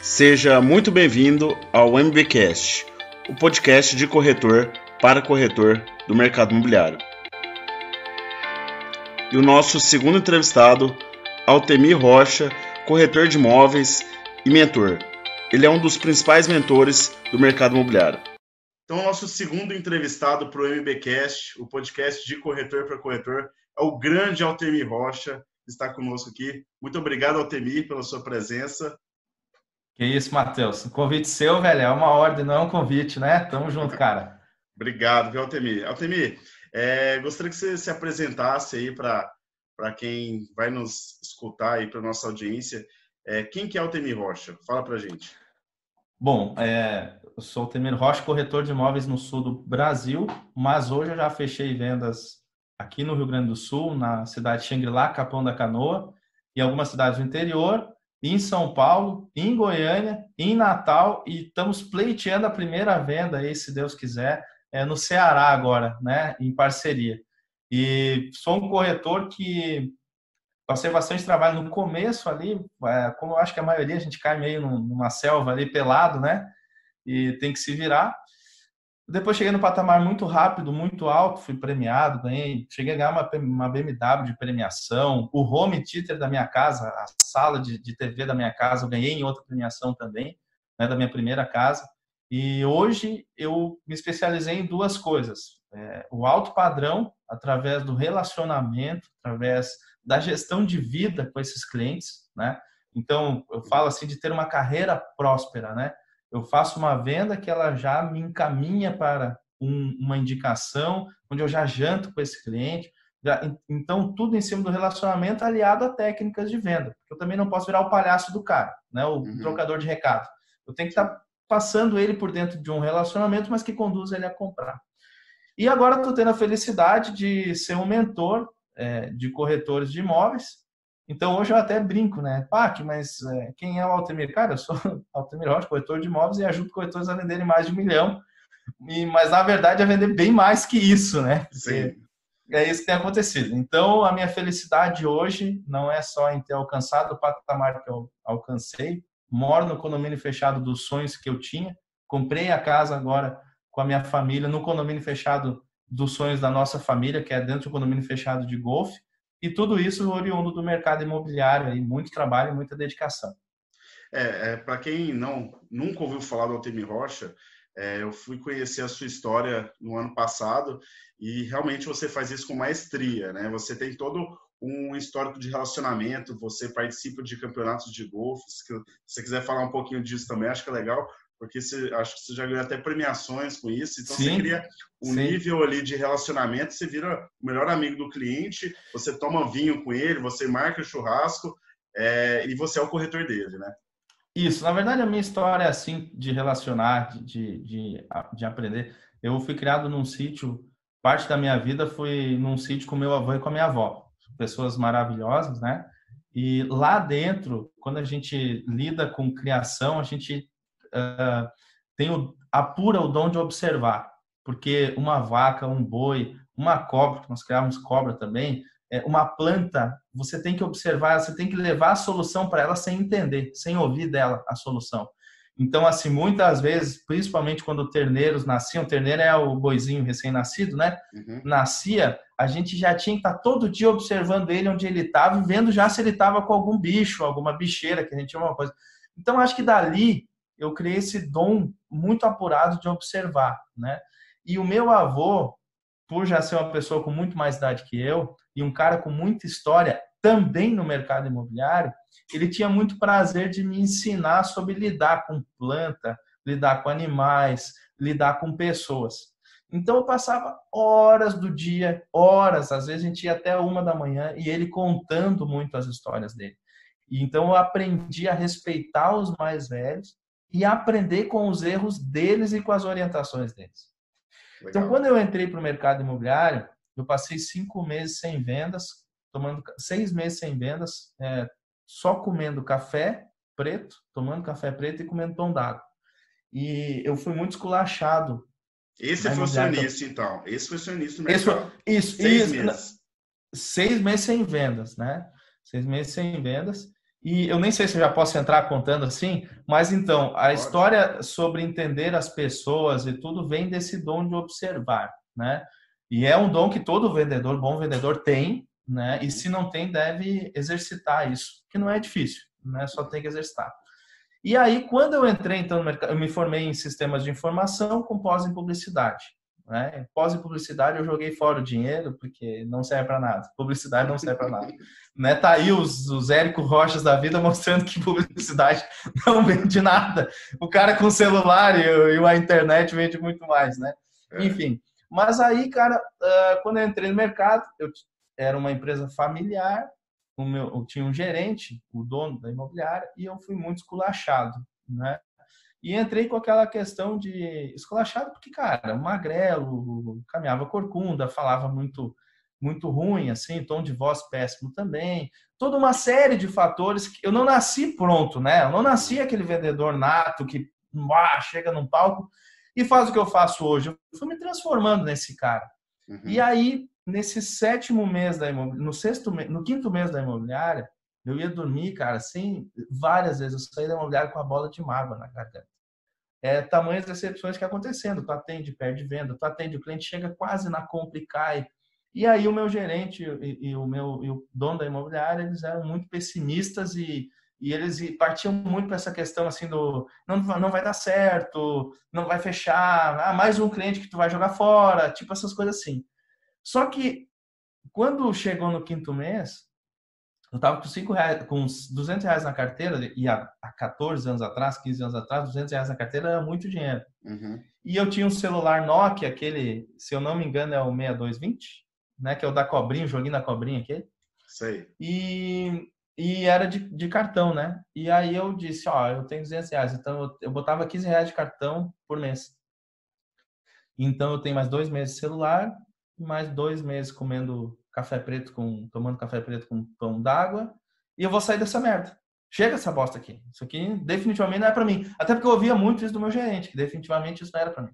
Seja muito bem-vindo ao MBcast, o podcast de corretor para corretor do mercado imobiliário. E o nosso segundo entrevistado, Altemir Rocha, corretor de imóveis e mentor. Ele é um dos principais mentores do mercado imobiliário. Então, nosso segundo entrevistado para o MBcast, o podcast de corretor para corretor, é o grande Altemir Rocha, que está conosco aqui. Muito obrigado, Altemir, pela sua presença. Que isso, Matheus. Convite seu, velho, é uma ordem, não é um convite, né? Tamo junto, cara. Obrigado, viu, Altemir. Altemir, é, gostaria que você se apresentasse aí para quem vai nos escutar aí, para nossa audiência. É, quem que é Altemir Rocha? Fala para gente. Bom, é, eu sou Altemir Rocha, corretor de imóveis no sul do Brasil, mas hoje eu já fechei vendas aqui no Rio Grande do Sul, na cidade de Xangri-Lá, Capão da Canoa, e algumas cidades do interior, em São Paulo, em Goiânia, em Natal e estamos pleiteando a primeira venda aí, se Deus quiser, é, no Ceará agora, né, em parceria. E sou um corretor que passei bastante trabalho no começo ali, é, como eu acho que a maioria a gente cai meio numa selva ali pelado, né, e tem que se virar. Depois cheguei no patamar muito rápido, muito alto, fui premiado, ganhei, cheguei a ganhar uma, uma BMW de premiação, o home theater da minha casa, a sala de, de TV da minha casa, eu ganhei em outra premiação também, né, da minha primeira casa. E hoje eu me especializei em duas coisas: é, o alto padrão, através do relacionamento, através da gestão de vida com esses clientes, né? Então eu falo assim de ter uma carreira próspera, né? Eu faço uma venda que ela já me encaminha para um, uma indicação, onde eu já janto com esse cliente. Já, então, tudo em cima do relacionamento aliado a técnicas de venda. Eu também não posso virar o palhaço do cara, né? o uhum. trocador de recado. Eu tenho que estar passando ele por dentro de um relacionamento, mas que conduz ele a comprar. E agora estou tendo a felicidade de ser um mentor é, de corretores de imóveis, então hoje eu até brinco, né? Pac, mas é, quem é o Altemir? Cara, eu sou Altemir Rocha, corretor de imóveis e ajudo corretores a venderem mais de um milhão. E, mas na verdade é vender bem mais que isso, né? Sim. É isso que tem acontecido. Então a minha felicidade hoje não é só em ter alcançado o patamar que eu alcancei. Moro no condomínio fechado dos sonhos que eu tinha. Comprei a casa agora com a minha família no condomínio fechado dos sonhos da nossa família, que é dentro do condomínio fechado de golfe e tudo isso oriundo do mercado imobiliário, aí, muito trabalho e muita dedicação. É, é para quem não nunca ouviu falar do Altemir Rocha, é, eu fui conhecer a sua história no ano passado e realmente você faz isso com maestria, né? Você tem todo um histórico de relacionamento, você participa de campeonatos de golfe. Se você quiser falar um pouquinho disso também, acho que é legal porque você, acho que você já ganhou até premiações com isso. Então, sim, você cria um sim. nível ali de relacionamento, você vira o melhor amigo do cliente, você toma vinho com ele, você marca o churrasco é, e você é o corretor dele, né? Isso, na verdade, a minha história é assim, de relacionar, de, de, de aprender. Eu fui criado num sítio, parte da minha vida foi num sítio com meu avô e com a minha avó. Pessoas maravilhosas, né? E lá dentro, quando a gente lida com criação, a gente uh, tem o, apura o dom de observar, porque uma vaca, um boi, uma cobra, que nós criamos cobra também, é, uma planta, você tem que observar, você tem que levar a solução para ela sem entender, sem ouvir dela a solução. Então, assim, muitas vezes, principalmente quando terneiros nasciam, terneiro é o boizinho recém-nascido, né? Uhum. Nascia, a gente já tinha que estar tá todo dia observando ele onde ele estava e vendo já se ele estava com algum bicho, alguma bicheira, que a gente chama uma coisa. Então, acho que dali eu criei esse dom muito apurado de observar, né? E o meu avô, por já ser uma pessoa com muito mais idade que eu e um cara com muita história também no mercado imobiliário, ele tinha muito prazer de me ensinar sobre lidar com planta, lidar com animais, lidar com pessoas. Então eu passava horas do dia, horas, às vezes a gente ia até uma da manhã e ele contando muito as histórias dele. E então eu aprendi a respeitar os mais velhos e aprender com os erros deles e com as orientações deles. Legal. Então, quando eu entrei para o mercado imobiliário, eu passei cinco meses sem vendas, tomando seis meses sem vendas, é, só comendo café preto, tomando café preto e comendo pão d'água. E eu fui muito esculachado. Esse foi o seu início, então. Esse foi seu início no mercado. Isso, seis isso, meses. Seis meses sem vendas, né? Seis meses sem vendas. E eu nem sei se eu já posso entrar contando assim, mas então, a Pode. história sobre entender as pessoas e tudo vem desse dom de observar, né? E é um dom que todo vendedor, bom vendedor, tem, né? E uhum. se não tem, deve exercitar isso, que não é difícil, né? Só tem que exercitar. E aí, quando eu entrei então no mercado, eu me formei em sistemas de informação com pós em publicidade. Né? Pós publicidade eu joguei fora o dinheiro porque não serve para nada. Publicidade não serve para nada. né? Tá aí os, os Érico Rochas da vida mostrando que publicidade não vende nada. O cara com celular e, e a internet vende muito mais, né? É. Enfim. Mas aí, cara, uh, quando eu entrei no mercado, eu era uma empresa familiar, o meu, eu tinha um gerente, o dono da imobiliária, e eu fui muito esculachado, né? E entrei com aquela questão de esculachado, porque, cara, magrelo, caminhava corcunda, falava muito muito ruim, assim, tom de voz péssimo também. Toda uma série de fatores que eu não nasci pronto, né? Eu não nasci aquele vendedor nato que uá, chega num palco e faz o que eu faço hoje. Eu fui me transformando nesse cara. Uhum. E aí, nesse sétimo mês da imobiliária, no sexto, no quinto mês da imobiliária, eu ia dormir, cara, assim, várias vezes. Eu saí da imobiliária com a bola de mágoa na garganta. É, tamanhas decepções que acontecendo. Tu atende, perde venda, tu atende, o cliente chega quase na compra e cai. E aí o meu gerente e, e o meu e o dono da imobiliária, eles eram muito pessimistas e, e eles partiam muito para essa questão assim do não, não vai dar certo, não vai fechar, ah, mais um cliente que tu vai jogar fora, tipo essas coisas assim. Só que quando chegou no quinto mês, eu tava com cinco reais, com 200 reais na carteira, e há, há 14 anos atrás, 15 anos atrás, 200 reais na carteira era muito dinheiro. Uhum. E eu tinha um celular Nokia, aquele, se eu não me engano, é o 6220, né? Que é o da cobrinha, o joguinho da cobrinha aquele. Sei. E, e era de, de cartão, né? E aí eu disse, ó, eu tenho 200 reais, então eu, eu botava 15 reais de cartão por mês. Então eu tenho mais dois meses de celular, mais dois meses comendo café preto com tomando café preto com pão d'água e eu vou sair dessa merda. Chega essa bosta aqui. Isso aqui definitivamente não é para mim. Até porque eu ouvia muito isso do meu gerente, que definitivamente isso não era para mim.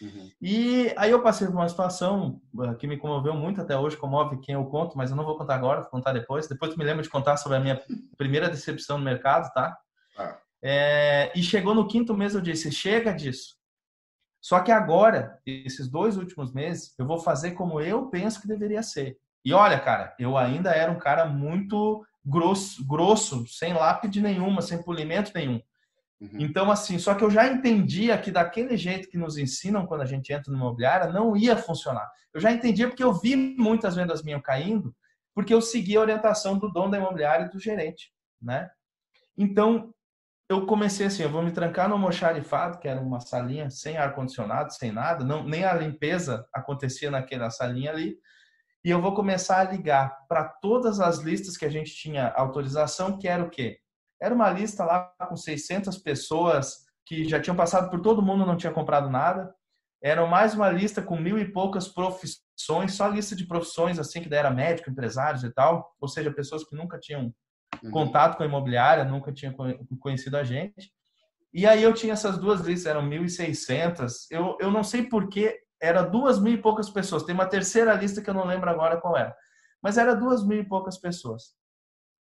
Uhum. E aí eu passei por uma situação ah, que me comoveu muito até hoje, comove quem eu conto, mas eu não vou contar agora, vou contar depois. Depois me lembro de contar sobre a minha primeira decepção no mercado, tá? Ah. É, e chegou no quinto mês, eu disse: chega disso. Só que agora, esses dois últimos meses, eu vou fazer como eu penso que deveria ser. E olha, cara, eu ainda era um cara muito grosso, grosso sem lápide nenhuma, sem polimento nenhum. Uhum. Então, assim, só que eu já entendia que daquele jeito que nos ensinam quando a gente entra no imobiliária, não ia funcionar. Eu já entendia porque eu vi muitas vendas minhas caindo, porque eu segui a orientação do dono da imobiliária e do gerente, né? Então, eu comecei assim, eu vou me trancar no almoxarifado, que era uma salinha sem ar-condicionado, sem nada, não, nem a limpeza acontecia naquela salinha ali e eu vou começar a ligar para todas as listas que a gente tinha autorização, que era o quê? Era uma lista lá com 600 pessoas que já tinham passado por todo mundo, não tinha comprado nada. Era mais uma lista com mil e poucas profissões, só lista de profissões assim que era médico, empresários e tal, ou seja, pessoas que nunca tinham uhum. contato com a imobiliária, nunca tinham conhecido a gente. E aí eu tinha essas duas listas, eram 1.600. Eu, eu não sei por que era duas mil e poucas pessoas. Tem uma terceira lista que eu não lembro agora qual era. Mas era duas mil e poucas pessoas.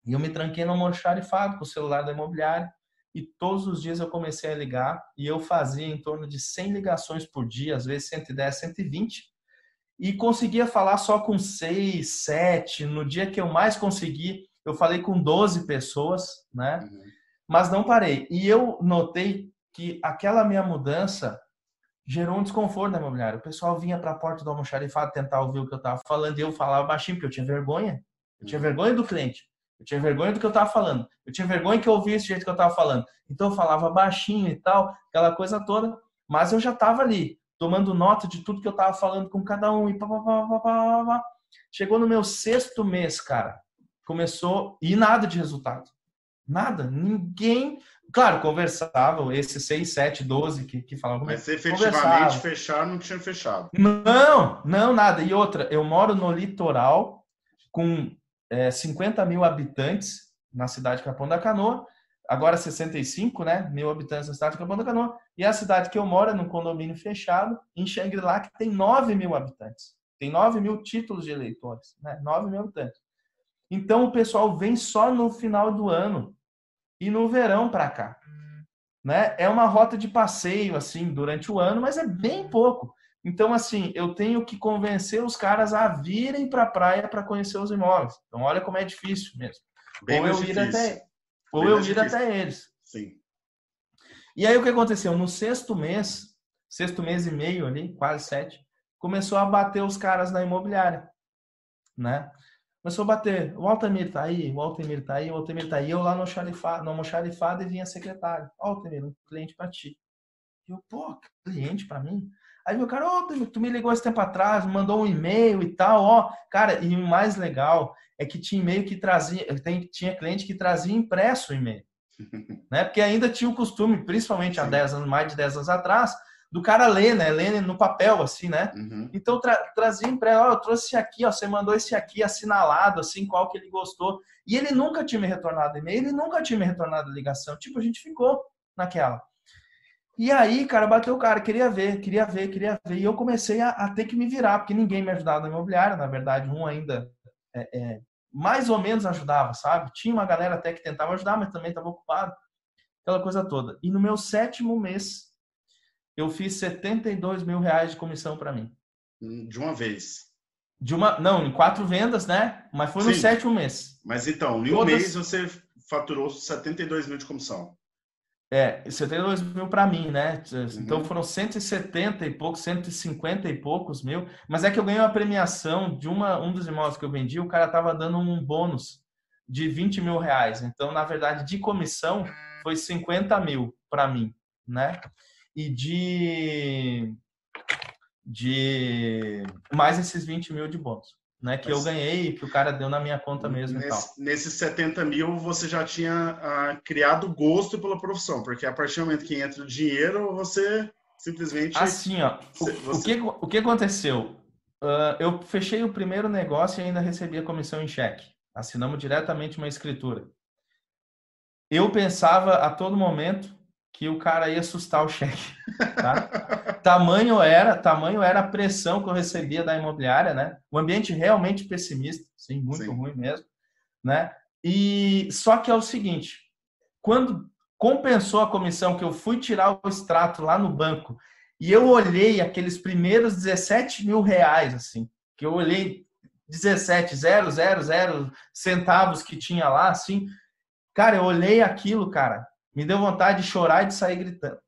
E eu me tranquei no almoxarifado com o celular da imobiliária. E todos os dias eu comecei a ligar. E eu fazia em torno de 100 ligações por dia, às vezes 110, 120. E conseguia falar só com 6, 7. No dia que eu mais consegui, eu falei com 12 pessoas, né? Uhum. Mas não parei. E eu notei que aquela minha mudança gerou um desconforto na imobiliária. O pessoal vinha para a porta do almoxarifado tentar ouvir o que eu estava falando e eu falava baixinho, porque eu tinha vergonha. Eu tinha uhum. vergonha do cliente. Eu tinha vergonha do que eu estava falando. Eu tinha vergonha que eu ouvia esse jeito que eu estava falando. Então eu falava baixinho e tal, aquela coisa toda. Mas eu já estava ali, tomando nota de tudo que eu estava falando com cada um e pá, pá, pá, pá, pá, pá. Chegou no meu sexto mês, cara. Começou e nada de resultado. Nada. Ninguém Claro, conversavam, esses 6, 7, 12 que, que falavam Mas efetivamente fechar não tinha fechado. Não, não, nada. E outra, eu moro no litoral com é, 50 mil habitantes na cidade de Capão da Canoa, agora 65 né, mil habitantes na cidade de Capão da Canoa, e a cidade que eu moro é num condomínio fechado, em Xangri-Lá, que tem 9 mil habitantes. Tem 9 mil títulos de eleitores, né? 9 mil habitantes. Então o pessoal vem só no final do ano e no verão para cá. Né? É uma rota de passeio assim durante o ano, mas é bem pouco. Então, assim, eu tenho que convencer os caras a virem para a praia para conhecer os imóveis. Então, olha como é difícil mesmo. Bem ou eu ir até, ou eu ir até eles. Sim. E aí o que aconteceu? No sexto mês, sexto mês e meio ali, quase sete, começou a bater os caras na imobiliária, né? Começou a bater. O Altamir tá aí, o Altamir tá aí, o Altamir tá aí. Eu lá no xarifado, no almoxarifado e vinha secretário. Altamir, um cliente para ti. E eu, pô, cliente para mim? Aí meu cara, oh, tu me ligou esse tempo atrás, mandou um e-mail e tal, ó. Cara, e o mais legal é que tinha e-mail que trazia, tem, tinha cliente que trazia impresso o e-mail. né? Porque ainda tinha o costume, principalmente há 10 anos, mais de 10 anos atrás, do cara ler, né? Ler no papel, assim, né? Uhum. Então tra trazia impresso, ó, eu trouxe esse aqui, ó, você mandou esse aqui assinalado, assim, qual que ele gostou. E ele nunca tinha me retornado e-mail, ele nunca tinha me retornado ligação. Tipo, a gente ficou naquela. E aí, cara, bateu o cara, queria ver, queria ver, queria ver. E eu comecei a, a ter que me virar, porque ninguém me ajudava na imobiliária, na verdade, um ainda é, é, mais ou menos ajudava, sabe? Tinha uma galera até que tentava ajudar, mas também estava ocupado. Aquela coisa toda. E no meu sétimo mês, eu fiz 72 mil reais de comissão para mim. De uma vez. De uma, não, em quatro vendas, né? Mas foi no Sim. sétimo mês. Mas então, em um Todas... mês você faturou 72 mil de comissão. É, 72 mil para mim, né? Então uhum. foram 170 e poucos, 150 e poucos mil. Mas é que eu ganhei uma premiação de uma, um dos imóveis que eu vendi, o cara tava dando um bônus de 20 mil reais. Então, na verdade, de comissão foi 50 mil para mim, né? E de, de mais esses 20 mil de bônus né, que Mas, eu ganhei, que o cara deu na minha conta mesmo nesse. Nesses 70 mil, você já tinha ah, criado gosto pela profissão, porque a partir do momento que entra o dinheiro, você simplesmente... Assim, ó, o, você... o, que, o que aconteceu? Uh, eu fechei o primeiro negócio e ainda recebi a comissão em cheque. Assinamos diretamente uma escritura. Eu pensava a todo momento que o cara ia assustar o cheque. Tá? tamanho era, tamanho era a pressão que eu recebia da imobiliária, né? O ambiente realmente pessimista, sim, muito sim. ruim mesmo, né? E só que é o seguinte, quando compensou a comissão que eu fui tirar o extrato lá no banco e eu olhei aqueles primeiros 17 mil reais, assim, que eu olhei 17, 0, 0, 0 centavos que tinha lá, assim, cara, eu olhei aquilo, cara, me deu vontade de chorar e de sair gritando.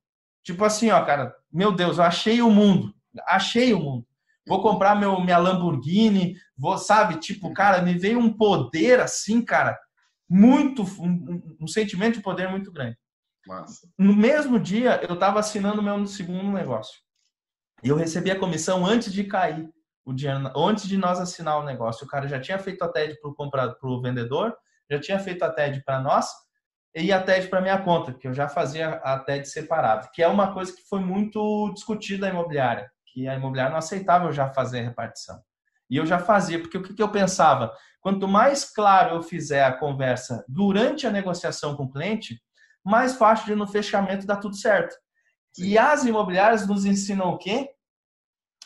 Tipo assim, ó, cara, meu Deus, eu achei o mundo. Achei o mundo. Vou comprar meu, minha Lamborghini, vou, sabe? Tipo, cara, me veio um poder assim, cara, muito, um, um sentimento de poder muito grande. Massa. No mesmo dia, eu estava assinando meu segundo negócio. E eu recebi a comissão antes de cair o dinheiro, antes de nós assinar o negócio. O cara já tinha feito a TED para o comprador, para o vendedor, já tinha feito a TED para nós, e a TED para minha conta, que eu já fazia a TED separado, que é uma coisa que foi muito discutida na imobiliária, que a imobiliária não aceitava eu já fazer a repartição. E eu já fazia, porque o que, que eu pensava? Quanto mais claro eu fizer a conversa durante a negociação com o cliente, mais fácil de no fechamento dar tudo certo. Sim. E as imobiliárias nos ensinam o quê?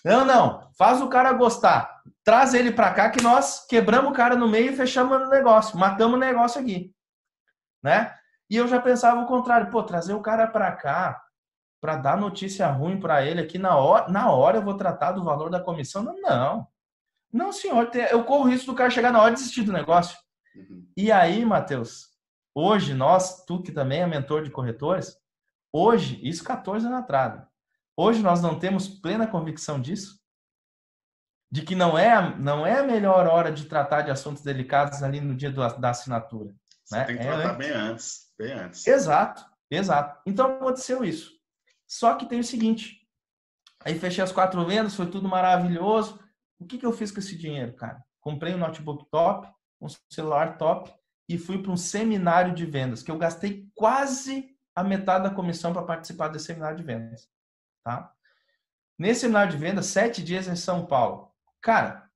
Não, não, faz o cara gostar. Traz ele para cá que nós quebramos o cara no meio e fechamos o negócio, matamos o negócio aqui né? E eu já pensava o contrário, pô, trazer o cara para cá para dar notícia ruim para ele aqui na hora, na hora eu vou tratar do valor da comissão? Não, não. Não, senhor, eu corro o risco do cara chegar na hora e desistir do negócio. Uhum. E aí, Matheus, hoje nós, tu que também é mentor de corretores, hoje, isso 14 anos atrás, hoje nós não temos plena convicção disso? De que não é, não é a melhor hora de tratar de assuntos delicados ali no dia do, da assinatura. Você né? tem que é tratar bem antes, bem antes. Exato, exato. Então aconteceu isso. Só que tem o seguinte, aí fechei as quatro vendas, foi tudo maravilhoso. O que, que eu fiz com esse dinheiro, cara? Comprei um notebook top, um celular top e fui para um seminário de vendas, que eu gastei quase a metade da comissão para participar desse seminário de vendas. Tá? Nesse seminário de vendas, sete dias em São Paulo. Cara,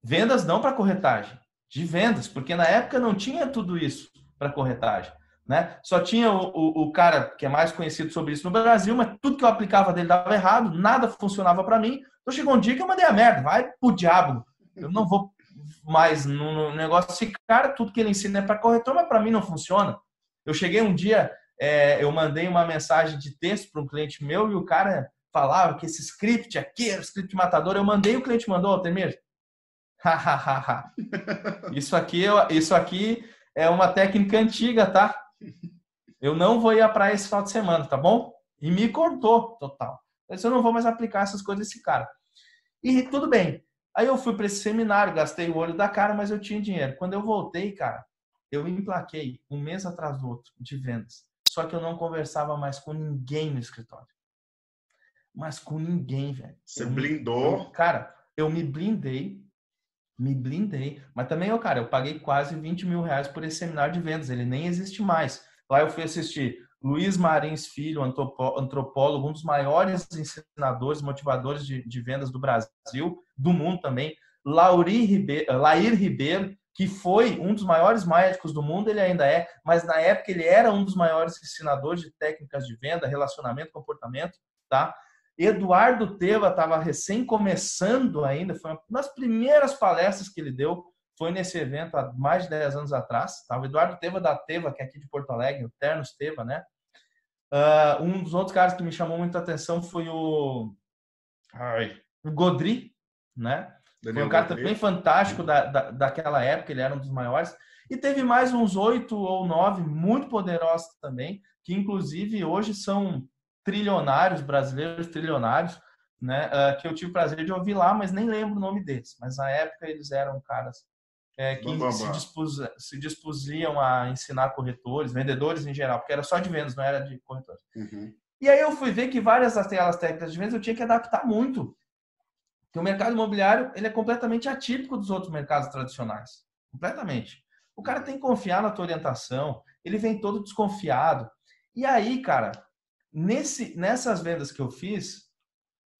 vendas não para corretagem, de vendas, porque na época não tinha tudo isso para corretagem. Né? Só tinha o, o, o, cara que é mais conhecido sobre isso no Brasil, mas tudo que eu aplicava dele dava errado, nada funcionava para mim. Então chegou um dia que eu mandei a merda, vai pro diabo. Eu não vou mais no, negócio. Esse cara, tudo que ele ensina é para corretor, mas para mim não funciona. Eu cheguei um dia, é, eu mandei uma mensagem de texto para um cliente meu e o cara falava que esse script aqui era o script matador. Eu mandei, o cliente mandou, Altemir. Isso aqui, isso aqui é uma técnica antiga, tá? Eu não vou ir à praia esse final de semana, tá bom? E me cortou total. Eu não vou mais aplicar essas coisas desse cara. E tudo bem. Aí eu fui para esse seminário, gastei o olho da cara, mas eu tinha dinheiro. Quando eu voltei, cara, eu emplaquei um mês atrás do outro de vendas. Só que eu não conversava mais com ninguém no escritório. Mas com ninguém, velho. Você eu blindou? Cara, eu me blindei, me blindei. Mas também, eu, cara, eu paguei quase 20 mil reais por esse seminário de vendas. Ele nem existe mais. Lá eu fui assistir Luiz Marins Filho, antropólogo, um dos maiores ensinadores, motivadores de, de vendas do Brasil, do mundo também. Lauri Ribeiro, Lair Ribeiro, que foi um dos maiores médicos do mundo, ele ainda é, mas na época ele era um dos maiores ensinadores de técnicas de venda, relacionamento, comportamento, tá? Eduardo Teva estava recém começando ainda, foi uma das primeiras palestras que ele deu, foi nesse evento há mais de 10 anos atrás. Tá? O Eduardo Teva da Teva, que é aqui de Porto Alegre, o Ternos Teva, né? Uh, um dos outros caras que me chamou muita atenção foi o, Ai. o Godri, né? Daniel foi um cara Godri. também fantástico da, da, daquela época, ele era um dos maiores. E teve mais uns oito ou nove muito poderosos também, que inclusive hoje são trilionários, brasileiros trilionários, né? Uh, que eu tive o prazer de ouvir lá, mas nem lembro o nome deles. Mas na época eles eram caras é, que se, dispus, se, dispusiam a ensinar corretores, vendedores em geral, porque era só de vendas, não era de corretores. Uhum. E aí eu fui ver que várias das técnicas de vendas eu tinha que adaptar muito. Porque o mercado imobiliário ele é completamente atípico dos outros mercados tradicionais. Completamente. O cara tem que confiar na tua orientação, ele vem todo desconfiado. E aí, cara, nesse, nessas vendas que eu fiz,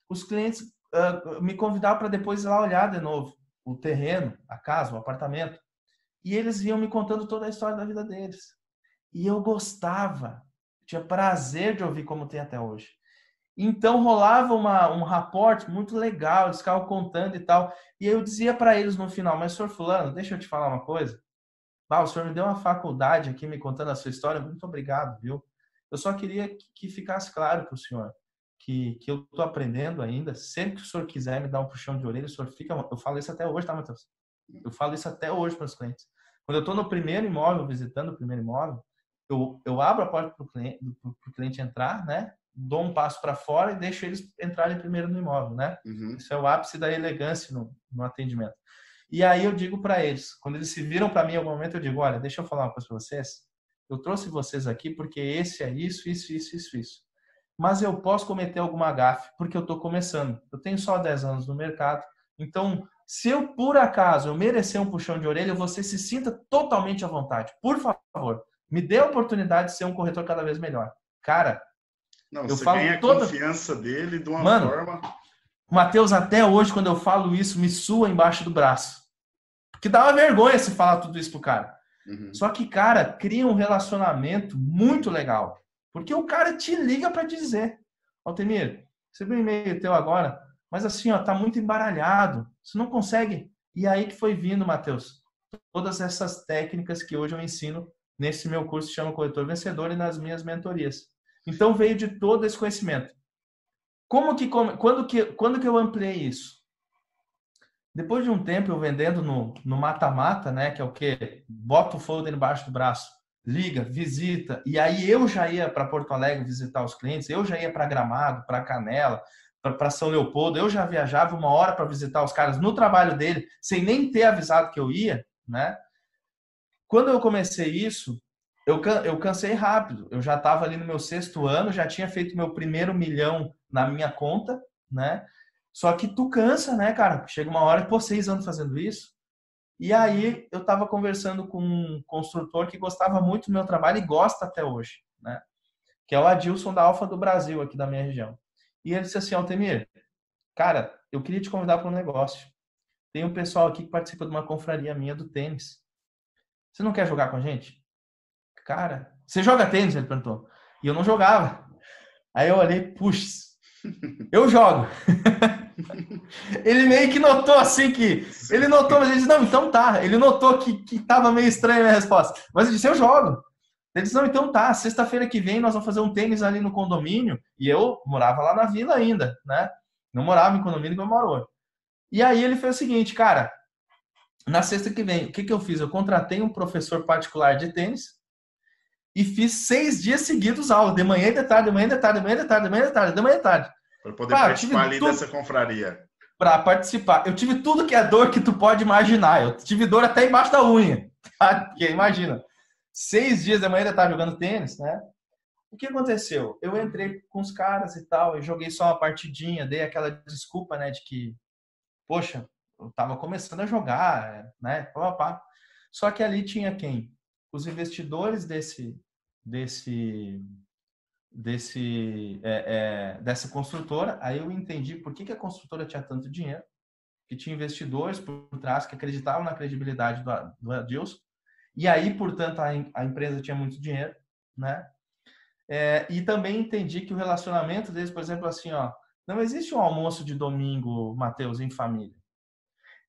os clientes uh, me convidavam para depois ir lá olhar de novo o terreno, a casa, o apartamento. E eles iam me contando toda a história da vida deles. E eu gostava, tinha prazer de ouvir como tem até hoje. Então rolava uma, um raporte muito legal, eles ficavam contando e tal. E eu dizia para eles no final: Mas, senhor Fulano, deixa eu te falar uma coisa. Bah, o senhor me deu uma faculdade aqui me contando a sua história, muito obrigado, viu? Eu só queria que, que ficasse claro para o senhor que, que eu estou aprendendo ainda. Sempre que o senhor quiser me dar um puxão de orelha, o senhor fica. Eu falo isso até hoje, tá, Matheus? Eu falo isso até hoje para os clientes. Quando eu estou no primeiro imóvel, visitando o primeiro imóvel, eu, eu abro a porta para o cliente, cliente entrar, né? Dou um passo para fora e deixo eles entrarem primeiro no imóvel, né? Uhum. Isso é o ápice da elegância no, no atendimento. E aí eu digo para eles, quando eles se viram para mim em algum momento, eu digo: olha, deixa eu falar uma coisa para vocês. Eu trouxe vocês aqui porque esse é isso, isso, isso, isso, isso mas eu posso cometer alguma gafe, porque eu estou começando. Eu tenho só 10 anos no mercado. Então, se eu, por acaso, eu merecer um puxão de orelha, você se sinta totalmente à vontade. Por favor, me dê a oportunidade de ser um corretor cada vez melhor. Cara, Não, eu você falo ganha toda... a confiança dele de uma Mano, forma... Matheus, até hoje, quando eu falo isso, me sua embaixo do braço. Porque dá uma vergonha se falar tudo isso pro cara. Uhum. Só que, cara, cria um relacionamento muito legal. Porque o cara te liga para dizer, Altemir, você viu um e-mail teu agora, mas assim, ó, tá muito embaralhado, você não consegue. E aí que foi vindo, Matheus, todas essas técnicas que hoje eu ensino nesse meu curso que chama Corretor Vencedor e nas minhas mentorias. Então veio de todo esse conhecimento. Como que quando que quando que eu ampliei isso? Depois de um tempo eu vendendo no mata-mata, né, que é o que bota o folder embaixo do braço liga, visita. E aí eu já ia para Porto Alegre visitar os clientes, eu já ia para Gramado, para Canela, para São Leopoldo, eu já viajava uma hora para visitar os caras no trabalho dele, sem nem ter avisado que eu ia, né? Quando eu comecei isso, eu, eu cansei rápido. Eu já estava ali no meu sexto ano, já tinha feito meu primeiro milhão na minha conta, né? Só que tu cansa, né, cara? Chega uma hora, pô, seis anos fazendo isso. E aí eu estava conversando com um construtor que gostava muito do meu trabalho e gosta até hoje, né? Que é o Adilson da Alfa do Brasil, aqui da minha região. E ele disse assim, Altemir, cara, eu queria te convidar para um negócio. Tem um pessoal aqui que participa de uma confraria minha do tênis. Você não quer jogar com a gente? Cara, você joga tênis? Ele perguntou. E eu não jogava. Aí eu olhei, puxa, eu jogo. ele meio que notou assim que. Ele notou, mas ele disse, não, então tá. Ele notou que, que tava meio estranha a minha resposta. Mas eu disse, eu jogo. Eles, não, então tá, sexta-feira que vem nós vamos fazer um tênis ali no condomínio. E eu morava lá na vila ainda, né? Não morava em condomínio que eu moro hoje. E aí ele fez o seguinte, cara, na sexta que vem, o que, que eu fiz? Eu contratei um professor particular de tênis e fiz seis dias seguidos aula, de manhã e de tarde, de manhã e de tarde, de manhã e de tarde, de manhã e de tarde, de manhã e de tarde. Para poder participar ali tudo... dessa confraria. Para participar. Eu tive tudo que é dor que tu pode imaginar. Eu tive dor até embaixo da unha. Tá? Porque imagina, seis dias de manhã e de tarde jogando tênis, né? O que aconteceu? Eu entrei com os caras e tal, eu joguei só uma partidinha, dei aquela desculpa, né, de que, poxa, eu tava começando a jogar, né, pá, pá. Só que ali tinha quem? Os investidores desse, desse, desse, é, é, dessa construtora. Aí eu entendi por que, que a construtora tinha tanto dinheiro, que tinha investidores por trás que acreditavam na credibilidade do, do Adilson. E aí, portanto, a, a empresa tinha muito dinheiro, né? É, e também entendi que o relacionamento deles, por exemplo, assim, ó, não existe um almoço de domingo, Matheus, em família.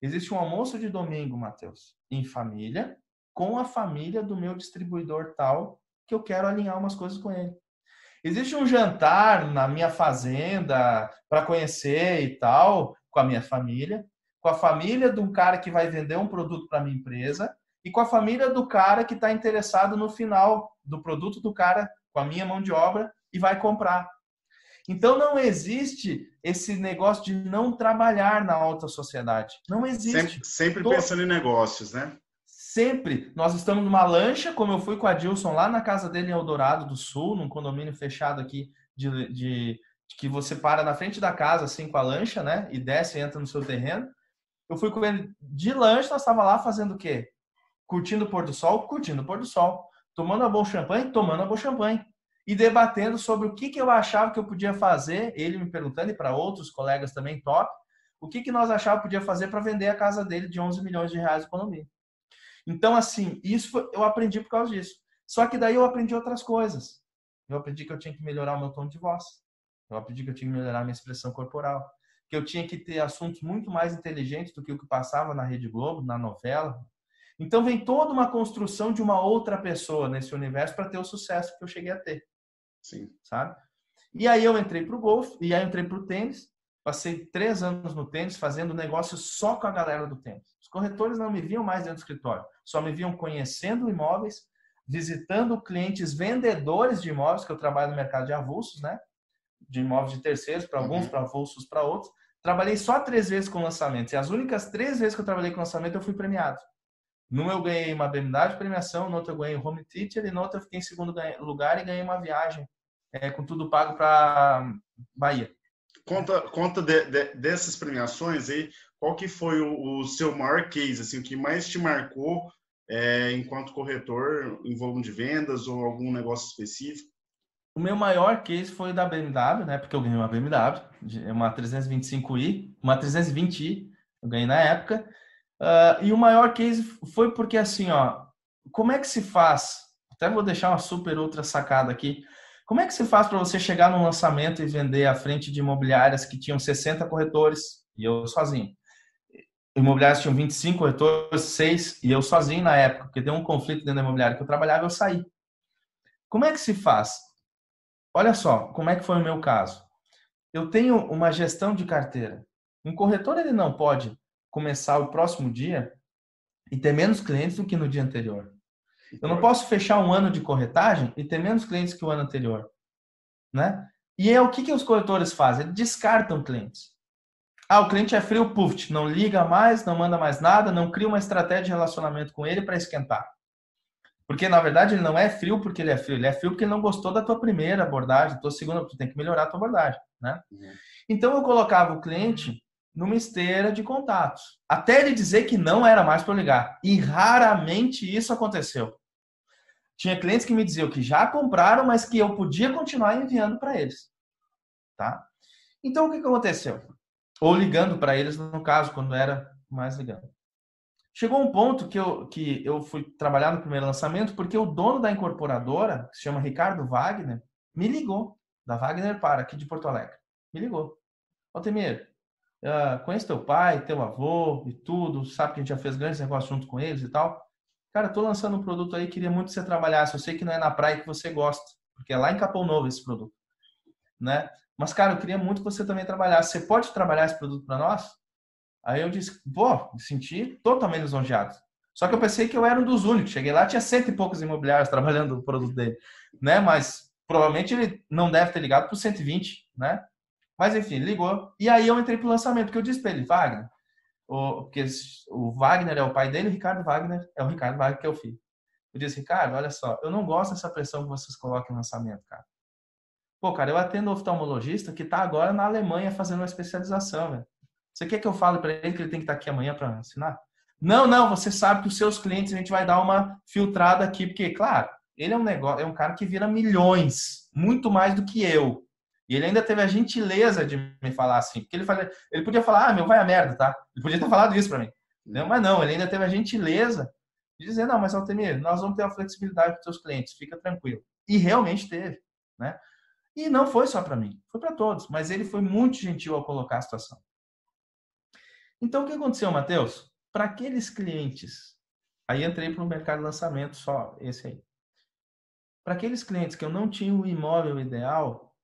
Existe um almoço de domingo, Matheus, em família, com a família do meu distribuidor tal, que eu quero alinhar umas coisas com ele. Existe um jantar na minha fazenda para conhecer e tal, com a minha família, com a família de um cara que vai vender um produto para minha empresa e com a família do cara que está interessado no final do produto do cara com a minha mão de obra e vai comprar. Então não existe esse negócio de não trabalhar na alta sociedade. Não existe. Sempre, sempre pensando em negócios, né? Sempre. Nós estamos numa lancha, como eu fui com a Dilson lá na casa dele em Eldorado do Sul, num condomínio fechado aqui de, de, de que você para na frente da casa assim com a lancha, né? E desce e entra no seu terreno. Eu fui com ele de lancha, nós estava lá fazendo o quê? Curtindo o pôr do sol, curtindo o pôr do sol tomando a bom champanhe, tomando a bom champanhe. E debatendo sobre o que, que eu achava que eu podia fazer, ele me perguntando, e para outros colegas também top, o que, que nós achávamos que podia fazer para vender a casa dele de 11 milhões de reais de economia. Então, assim, isso eu aprendi por causa disso. Só que daí eu aprendi outras coisas. Eu aprendi que eu tinha que melhorar o meu tom de voz. Eu aprendi que eu tinha que melhorar a minha expressão corporal. Que eu tinha que ter assuntos muito mais inteligentes do que o que passava na Rede Globo, na novela, então vem toda uma construção de uma outra pessoa nesse universo para ter o sucesso que eu cheguei a ter. Sim. Sabe? E aí eu entrei para o golfe, e aí eu entrei para o tênis. Passei três anos no tênis fazendo negócio só com a galera do tênis. Corretores não me viam mais dentro do escritório, só me viam conhecendo imóveis, visitando clientes vendedores de imóveis, que eu trabalho no mercado de avulsos, né? De imóveis de terceiros, para alguns, uhum. para avulsos, para outros. Trabalhei só três vezes com lançamentos. E as únicas três vezes que eu trabalhei com lançamento, eu fui premiado. Numa eu ganhei uma BMW de premiação, no outro eu ganhei home teacher e no outro eu fiquei em segundo lugar e ganhei uma viagem é, com tudo pago para Bahia. Conta, conta de, de, dessas premiações aí, qual que foi o, o, seu maior case, assim, o que mais te marcou é, enquanto corretor em volume de vendas ou algum negócio específico? O meu maior case foi da BMW, né? Porque eu ganhei uma BMW, uma 325i, uma 320i, eu ganhei na época. Uh, e o maior case foi porque assim, ó, como é que se faz? Até vou deixar uma super outra sacada aqui. Como é que se faz para você chegar num lançamento e vender à frente de imobiliárias que tinham 60 corretores e eu sozinho? Imobiliárias tinham 25 corretores, 6 e eu sozinho na época, porque deu um conflito dentro da imobiliária que eu trabalhava, eu saí. Como é que se faz? Olha só, como é que foi o meu caso. Eu tenho uma gestão de carteira. Um corretor ele não pode começar o próximo dia e ter menos clientes do que no dia anterior. Eu não posso fechar um ano de corretagem e ter menos clientes que o ano anterior, né? E é o que, que os corretores fazem? Eles descartam clientes. Ah, o cliente é frio, puf, não liga mais, não manda mais nada, não cria uma estratégia de relacionamento com ele para esquentar. Porque, na verdade, ele não é frio porque ele é frio, ele é frio porque ele não gostou da tua primeira abordagem, tua segunda, tu tem que melhorar a tua abordagem, né? Uhum. Então, eu colocava o cliente numa esteira de contatos. Até ele dizer que não era mais para ligar. E raramente isso aconteceu. Tinha clientes que me diziam que já compraram, mas que eu podia continuar enviando para eles. Tá? Então o que, que aconteceu? Ou ligando para eles, no caso, quando era mais ligando. Chegou um ponto que eu, que eu fui trabalhar no primeiro lançamento porque o dono da incorporadora, que se chama Ricardo Wagner, me ligou, da Wagner para, aqui de Porto Alegre. Me ligou. Altemir, uh, conhece teu pai, teu avô e tudo, sabe que a gente já fez grandes negócios junto com eles e tal. cara, tô lançando um produto aí, queria muito que você trabalhasse. Eu sei que não é na praia que você gosta, porque é lá em Capão Novo esse produto, né? Mas, cara, eu queria muito que você também trabalhasse. Você pode trabalhar esse produto para nós? Aí eu disse, pô, me senti totalmente lisonjeado. Só que eu pensei que eu era um dos únicos. Cheguei lá, tinha cento e poucos imobiliários trabalhando o produto dele, né? Mas provavelmente ele não deve ter ligado para 120, né? Mas enfim, ligou. E aí eu entrei pro lançamento, porque eu disse para ele, Wagner, o, porque o Wagner é o pai dele, o Ricardo Wagner é o Ricardo Wagner que é o filho. Eu disse, Ricardo, olha só, eu não gosto dessa pressão que vocês colocam no lançamento, cara. Pô, cara, eu atendo um oftalmologista que está agora na Alemanha fazendo uma especialização, velho. Você quer que eu fale para ele que ele tem que estar tá aqui amanhã para ensinar? Não, não, você sabe que os seus clientes a gente vai dar uma filtrada aqui, porque, claro, ele é um negócio, é um cara que vira milhões, muito mais do que eu. E ele ainda teve a gentileza de me falar assim, porque ele, fala, ele podia falar, ah, meu, vai a merda, tá? Ele podia ter falado isso para mim. Não, mas não, ele ainda teve a gentileza de dizer, não, mas Altemir, nós vamos ter a flexibilidade para os seus clientes, fica tranquilo. E realmente teve, né? E não foi só para mim, foi para todos, mas ele foi muito gentil ao colocar a situação. Então, o que aconteceu, Matheus? Para aqueles clientes, aí entrei para o mercado de lançamento, só esse aí. Para aqueles clientes que eu não tinha o imóvel ideal,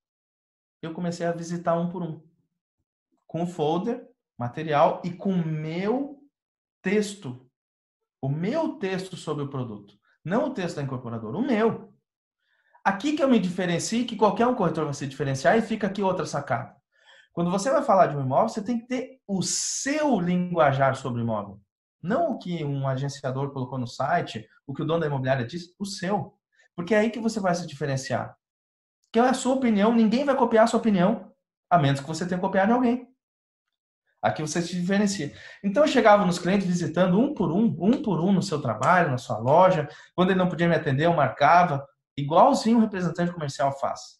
eu comecei a visitar um por um. Com o folder, material e com o meu texto. O meu texto sobre o produto. Não o texto da incorporadora, o meu. Aqui que eu me diferencio, que qualquer um corretor vai se diferenciar, e fica aqui outra sacada. Quando você vai falar de um imóvel, você tem que ter o seu linguajar sobre o imóvel. Não o que um agenciador colocou no site, o que o dono da imobiliária disse, o seu. Porque é aí que você vai se diferenciar. Que é a sua opinião, ninguém vai copiar a sua opinião, a menos que você tenha copiado de alguém. Aqui você se diferencia. Então eu chegava nos clientes visitando um por um, um por um no seu trabalho, na sua loja. Quando ele não podia me atender, eu marcava, igualzinho um representante comercial faz.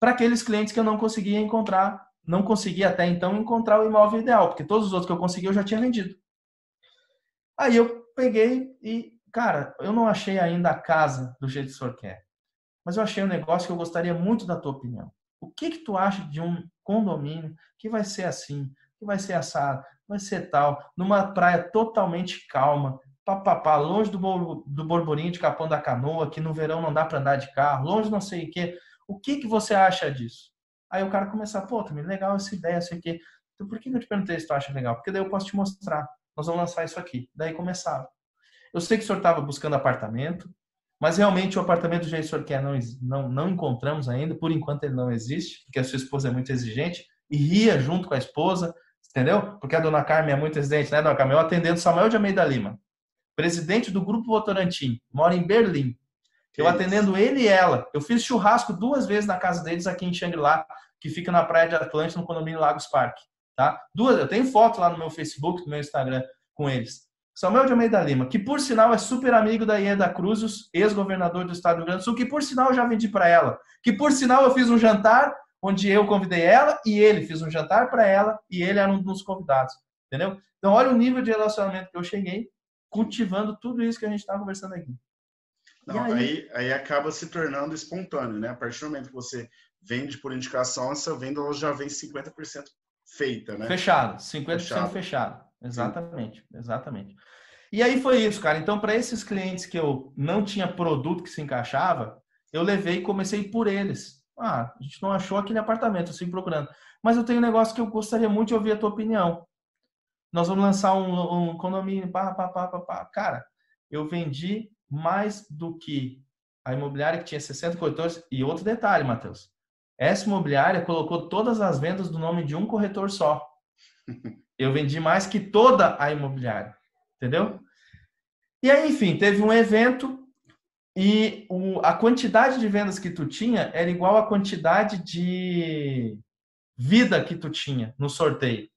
Para aqueles clientes que eu não conseguia encontrar, não conseguia até então encontrar o imóvel ideal, porque todos os outros que eu consegui eu já tinha vendido. Aí eu peguei e cara, eu não achei ainda a casa do jeito que o senhor quer, mas eu achei um negócio que eu gostaria muito da tua opinião. O que que tu acha de um condomínio que vai ser assim, que vai ser assado, vai ser tal, numa praia totalmente calma, papapá, longe do, do borborinho de Capão da Canoa, que no verão não dá para andar de carro, longe não sei o quê. O que que você acha disso? Aí o cara começar, pô, também legal essa ideia, sei o quê. Então por que eu te perguntei se tu acha legal? Porque daí eu posso te mostrar. Nós vamos lançar isso aqui. Daí começava. Eu sei que o senhor estava buscando apartamento, mas realmente o apartamento do jeito que o senhor quer não, não, não encontramos ainda. Por enquanto ele não existe, porque a sua esposa é muito exigente e ria junto com a esposa, entendeu? Porque a dona Carmen é muito exigente, né, dona Carmen? Eu atendendo Samuel de Almeida Lima, presidente do Grupo Votorantim, mora em Berlim. Eu atendendo ele e ela. Eu fiz churrasco duas vezes na casa deles aqui em Xangri-Lá, que fica na praia de Atlântica, no condomínio Lagos Park. Tá? Duas, eu tenho foto lá no meu Facebook, no meu Instagram com eles. Samuel de Almeida Lima, que por sinal é super amigo da Ieda Cruzes, ex-governador do estado do Rio Grande do Sul, que por sinal eu já vendi para ela. Que por sinal eu fiz um jantar onde eu convidei ela e ele fiz um jantar para ela e ele era um dos convidados. Entendeu? Então olha o nível de relacionamento que eu cheguei cultivando tudo isso que a gente está conversando aqui. Não, aí? aí? Aí, acaba se tornando espontâneo, né? A partir do momento que você vende por indicação, essa venda ela já vem 50% feita, né? Fechado, 50% fechado. fechado. Exatamente, Sim. exatamente. E aí foi isso, cara. Então, para esses clientes que eu não tinha produto que se encaixava, eu levei e comecei por eles. Ah, a gente não achou aquele apartamento, eu sigo procurando. Mas eu tenho um negócio que eu gostaria muito de ouvir a tua opinião. Nós vamos lançar um, um condomínio, pá, pá, pá, pá, pá. Cara, eu vendi mais do que a imobiliária que tinha 60 corretores. E outro detalhe, Matheus. Essa imobiliária colocou todas as vendas do nome de um corretor só. Eu vendi mais que toda a imobiliária. Entendeu? E aí, enfim, teve um evento e o, a quantidade de vendas que tu tinha era igual à quantidade de vida que tu tinha no sorteio.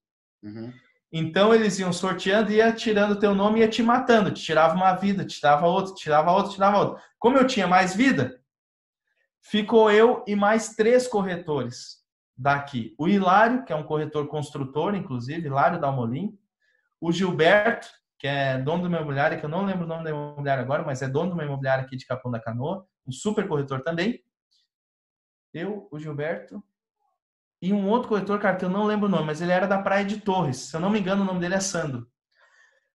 Uhum. Então eles iam sorteando e ia tirando teu nome e ia te matando. Te tirava uma vida, te tirava outra, te tirava outra, te tirava outra. Como eu tinha mais vida, ficou eu e mais três corretores daqui. O Hilário, que é um corretor construtor, inclusive, Hilário Dalmolin. O Gilberto, que é dono de uma imobiliária, que eu não lembro o nome da imobiliária agora, mas é dono de uma imobiliária aqui de Capão da Canoa. Um super corretor também. Eu, o Gilberto, e um outro corretor, cara, que eu não lembro o nome, mas ele era da Praia de Torres. Se eu não me engano, o nome dele é Sandro.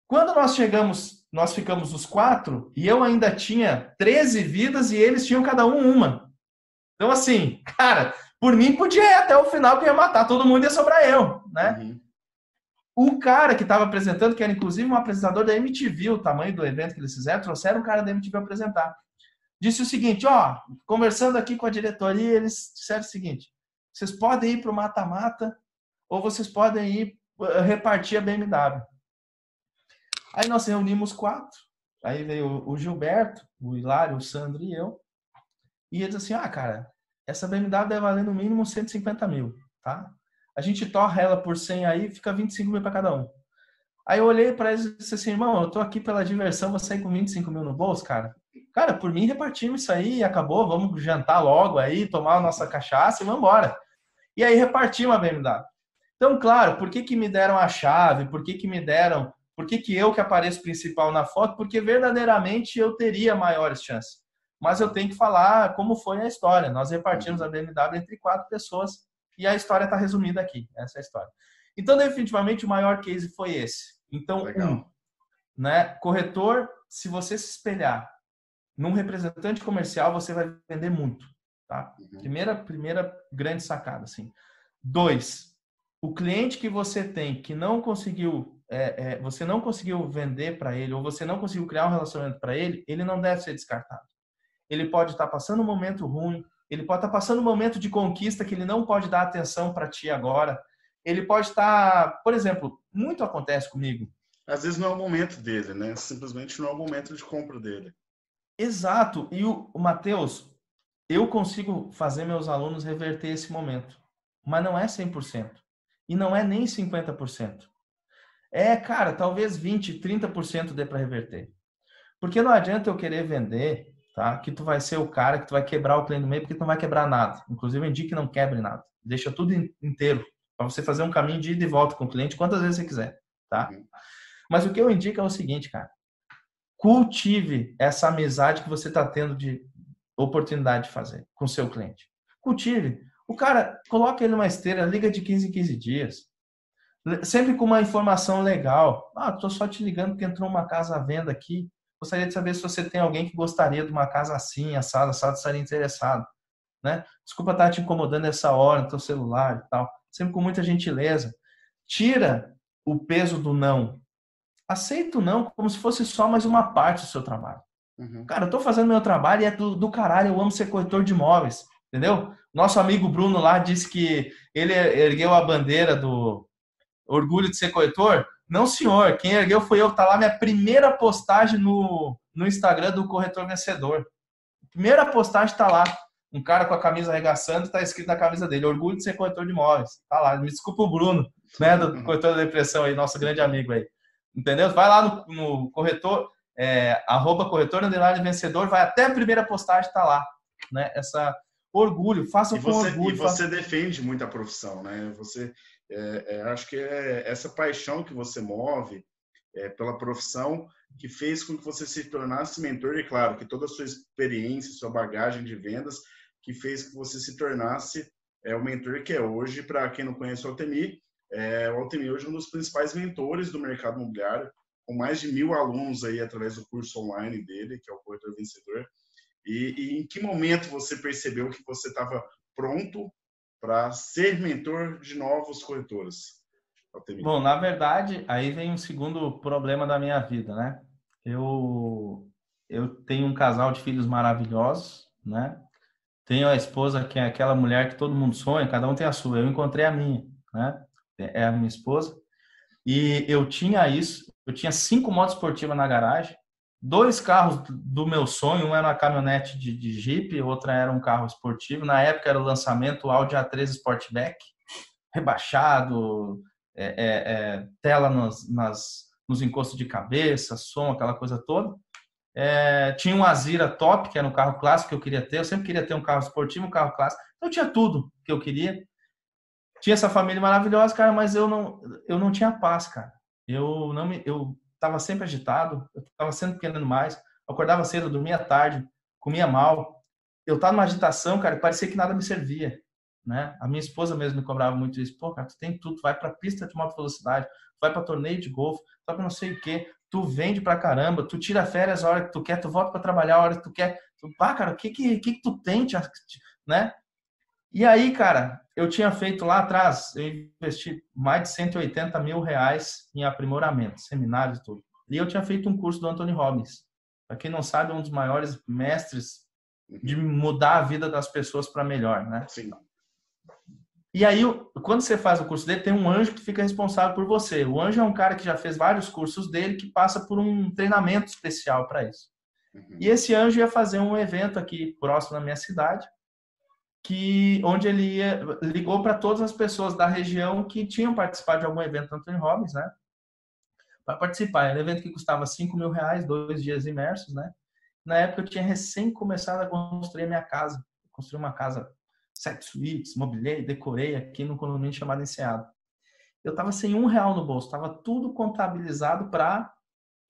Quando nós chegamos, nós ficamos os quatro, e eu ainda tinha 13 vidas e eles tinham cada um uma. Então, assim, cara, por mim podia ir até o final que ia matar todo mundo e ia sobrar eu, né? Uhum. O cara que estava apresentando, que era inclusive um apresentador da MTV, o tamanho do evento que eles fizeram, trouxeram um cara da MTV apresentar. Disse o seguinte, ó, conversando aqui com a diretoria, eles disseram o seguinte, vocês podem ir para o mata-mata ou vocês podem ir eh, repartir a BMW. Aí nós reunimos quatro, aí veio o Gilberto, o Hilário, o Sandro e eu, e eles assim, ah, cara, essa BMW deve valer no mínimo 150 mil, tá? A gente torra ela por 100 aí, fica 25 mil para cada um. Aí eu olhei para eles e disse assim, irmão, eu tô aqui pela diversão, vou sair com 25 mil no bolso, cara. Cara, por mim repartimos isso aí acabou, vamos jantar logo aí, tomar a nossa cachaça e vamos embora. E aí repartimos a BMW. Então, claro, por que, que me deram a chave? Por que, que me deram? Por que, que eu que apareço principal na foto? Porque verdadeiramente eu teria maiores chances. Mas eu tenho que falar como foi a história. Nós repartimos a BMW entre quatro pessoas e a história está resumida aqui. Essa é a história. Então, definitivamente, o maior case foi esse. Então, Legal. um, né, corretor, se você se espelhar num representante comercial, você vai vender muito. Tá? Uhum. Primeira, primeira grande sacada. Assim. Dois, o cliente que você tem que não conseguiu, é, é, você não conseguiu vender para ele ou você não conseguiu criar um relacionamento para ele, ele não deve ser descartado. Ele pode estar tá passando um momento ruim, ele pode estar tá passando um momento de conquista que ele não pode dar atenção para ti agora. Ele pode estar, tá, por exemplo, muito acontece comigo. Às vezes não é o momento dele, né? Simplesmente não é o momento de compra dele. Exato. E o, o Matheus, eu consigo fazer meus alunos reverter esse momento, mas não é 100%. E não é nem 50%. É, cara, talvez 20, 30% dê para reverter. Porque não adianta eu querer vender tá? Que tu vai ser o cara que tu vai quebrar o cliente no meio porque tu não vai quebrar nada. Inclusive, eu indico que não quebre nada. Deixa tudo inteiro para você fazer um caminho de ida e volta com o cliente quantas vezes você quiser, tá? Mas o que eu indico é o seguinte, cara. Cultive essa amizade que você está tendo de oportunidade de fazer com seu cliente. Cultive. O cara, coloca ele numa esteira, liga de 15 em 15 dias. Sempre com uma informação legal. Ah, tô só te ligando porque entrou uma casa à venda aqui. Gostaria de saber se você tem alguém que gostaria de uma casa assim, assada, assada, estaria interessado. Né? Desculpa estar te incomodando essa hora no teu celular e tal. Sempre com muita gentileza. Tira o peso do não. Aceita o não como se fosse só mais uma parte do seu trabalho. Uhum. Cara, eu tô fazendo meu trabalho e é do, do caralho, eu amo ser corretor de imóveis. Entendeu? Nosso amigo Bruno lá disse que ele ergueu a bandeira do orgulho de ser corretor. Não, senhor. Quem ergueu foi eu. Tá lá minha primeira postagem no, no Instagram do Corretor Vencedor. Primeira postagem tá lá. Um cara com a camisa arregaçando, tá escrito na camisa dele, orgulho de ser corretor de imóveis. Tá lá. Me desculpa o Bruno, né, do uhum. corretor da depressão aí, nosso grande amigo aí. Entendeu? Vai lá no, no corretor, é, arroba corretor underline vencedor, vai até a primeira postagem, tá lá. Né? Essa orgulho, faça com você, orgulho. E você faça... defende muito a profissão, né? Você é, é, acho que é essa paixão que você move é, pela profissão que fez com que você se tornasse mentor e claro que toda a sua experiência, sua bagagem de vendas que fez que você se tornasse é, o mentor que é hoje. Para quem não conhece o Altemi, é, o Altemi hoje é um dos principais mentores do mercado imobiliário, com mais de mil alunos aí através do curso online dele, que é o Corretor Vencedor. E, e em que momento você percebeu que você estava pronto para ser mentor de novos corretores? Bom, na verdade, aí vem um segundo problema da minha vida, né? Eu, eu tenho um casal de filhos maravilhosos, né? Tenho a esposa que é aquela mulher que todo mundo sonha, cada um tem a sua. Eu encontrei a minha, né? É a minha esposa. E eu tinha isso, eu tinha cinco motos esportivas na garagem, dois carros do meu sonho, um era uma caminhonete de, de Jeep, outra era um carro esportivo. Na época era o lançamento o Audi A3 Sportback, rebaixado, é, é, é, tela nas, nas, nos encostos de cabeça, som, aquela coisa toda. É, tinha um Azira top, que era um carro clássico que eu queria ter. Eu sempre queria ter um carro esportivo, um carro clássico. Então, eu tinha tudo que eu queria. Tinha essa família maravilhosa, cara, mas eu não, eu não tinha paz, cara. Eu não me, eu estava sempre agitado, eu estava sempre querendo mais, acordava cedo, dormia tarde, comia mal. Eu estava numa agitação, cara, parecia que nada me servia, né? A minha esposa mesmo me cobrava muito isso. Pô, cara, tu tem tudo, vai para pista de alta velocidade, vai para torneio de golfe, vai para não sei o quê, tu vende pra caramba, tu tira férias a hora que tu quer, tu volta para trabalhar a hora que tu quer. Pá, cara, o que que, que que tu tem, né? E aí, cara, eu tinha feito lá atrás, eu investi mais de 180 mil reais em aprimoramento, seminários e tudo. E eu tinha feito um curso do Anthony Robbins. Para quem não sabe, é um dos maiores mestres de mudar a vida das pessoas para melhor, né? Sim. E aí, quando você faz o curso dele, tem um anjo que fica responsável por você. O anjo é um cara que já fez vários cursos dele, que passa por um treinamento especial para isso. Uhum. E esse anjo ia fazer um evento aqui próximo da minha cidade, que onde ele ia, ligou para todas as pessoas da região que tinham participado de algum evento do Anthony Robbins, né? Para participar. Era um evento que custava 5 mil reais, dois dias imersos, né? Na época eu tinha recém começado a construir a minha casa. Construí uma casa sete suítes, mobilei, decorei aqui no condomínio chamado Enseado. Eu estava sem um real no bolso, estava tudo contabilizado para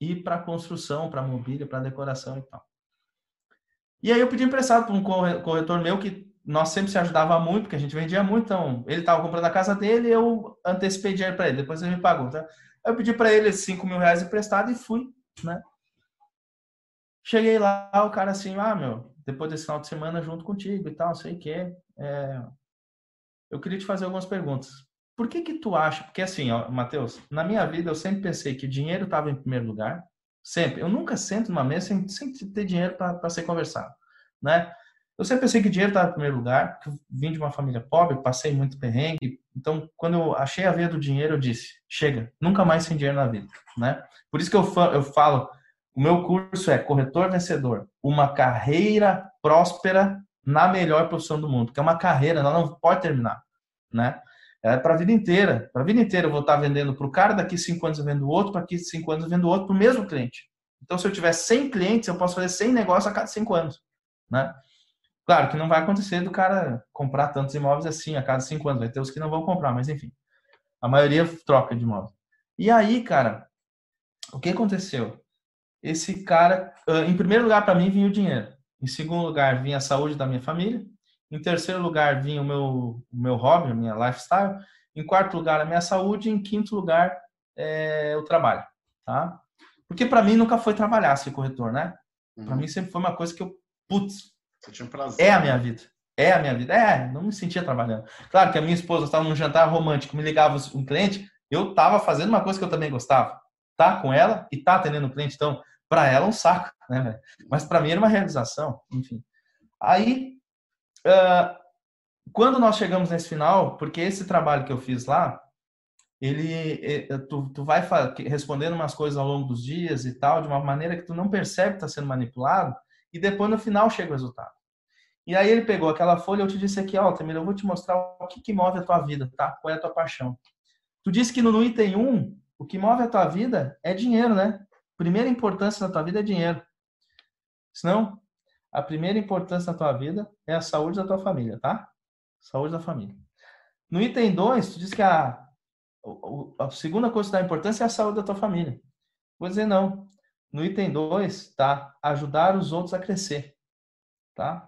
ir para construção, para mobília, para decoração e tal. E aí eu pedi emprestado para um corretor meu que nós sempre se ajudava muito, porque a gente vendia muito, então ele estava comprando a casa dele, eu antecipei dinheiro para ele, depois ele me pagou. Tá? Eu pedi para ele 5 mil reais emprestado e fui, né? Cheguei lá, o cara assim, ah, meu, depois desse final de semana junto contigo e tal, sei que. É... Eu queria te fazer algumas perguntas. Por que que tu acha? Porque assim, ó, Matheus, na minha vida eu sempre pensei que dinheiro estava em primeiro lugar, sempre. Eu nunca sento numa mesa sem, sem ter dinheiro para ser conversado, né? Eu sempre pensei que dinheiro estava em primeiro lugar, porque eu vim de uma família pobre, passei muito perrengue. Então, quando eu achei a veia do dinheiro, eu disse: chega, nunca mais sem dinheiro na vida, né? Por isso que eu, eu falo o meu curso é Corretor Vencedor, uma carreira próspera na melhor profissão do mundo, porque é uma carreira, ela não pode terminar, né? É para a vida inteira. Para a vida inteira eu vou estar vendendo para o cara, daqui cinco anos eu vendo outro, daqui cinco anos eu vendo outro para o mesmo cliente. Então, se eu tiver 100 clientes, eu posso fazer 100 negócios a cada cinco anos, né? Claro que não vai acontecer do cara comprar tantos imóveis assim a cada cinco anos. Vai ter os que não vão comprar, mas enfim. A maioria troca de imóvel. E aí, cara, o que aconteceu? esse cara, em primeiro lugar, para mim, vinha o dinheiro. Em segundo lugar, vinha a saúde da minha família. Em terceiro lugar, vinha o meu, o meu hobby, a minha lifestyle. Em quarto lugar, a minha saúde. Em quinto lugar, é, o trabalho. Tá? Porque para mim nunca foi trabalhar ser corretor, né? Uhum. Para mim sempre foi uma coisa que eu, putz, é a minha vida. É a minha vida. É, não me sentia trabalhando. Claro que a minha esposa estava num jantar romântico, me ligava um cliente, eu estava fazendo uma coisa que eu também gostava tá com ela e tá atendendo o cliente. Então, para ela é um saco, né? Mas para mim era uma realização, enfim. Aí, uh, quando nós chegamos nesse final, porque esse trabalho que eu fiz lá, ele, tu, tu vai respondendo umas coisas ao longo dos dias e tal, de uma maneira que tu não percebe que está sendo manipulado, e depois no final chega o resultado. E aí ele pegou aquela folha, eu te disse aqui, ó, Tamir, eu vou te mostrar o que, que move a tua vida, tá? Qual é a tua paixão. Tu disse que no, item 1, o que move a tua vida é dinheiro, né? Primeira importância na tua vida é dinheiro. Senão, a primeira importância na tua vida é a saúde da tua família, tá? Saúde da família. No item 2, tu diz que a, a segunda coisa dá importância é a saúde da tua família. Vou dizer não. No item 2, tá? Ajudar os outros a crescer. Tá?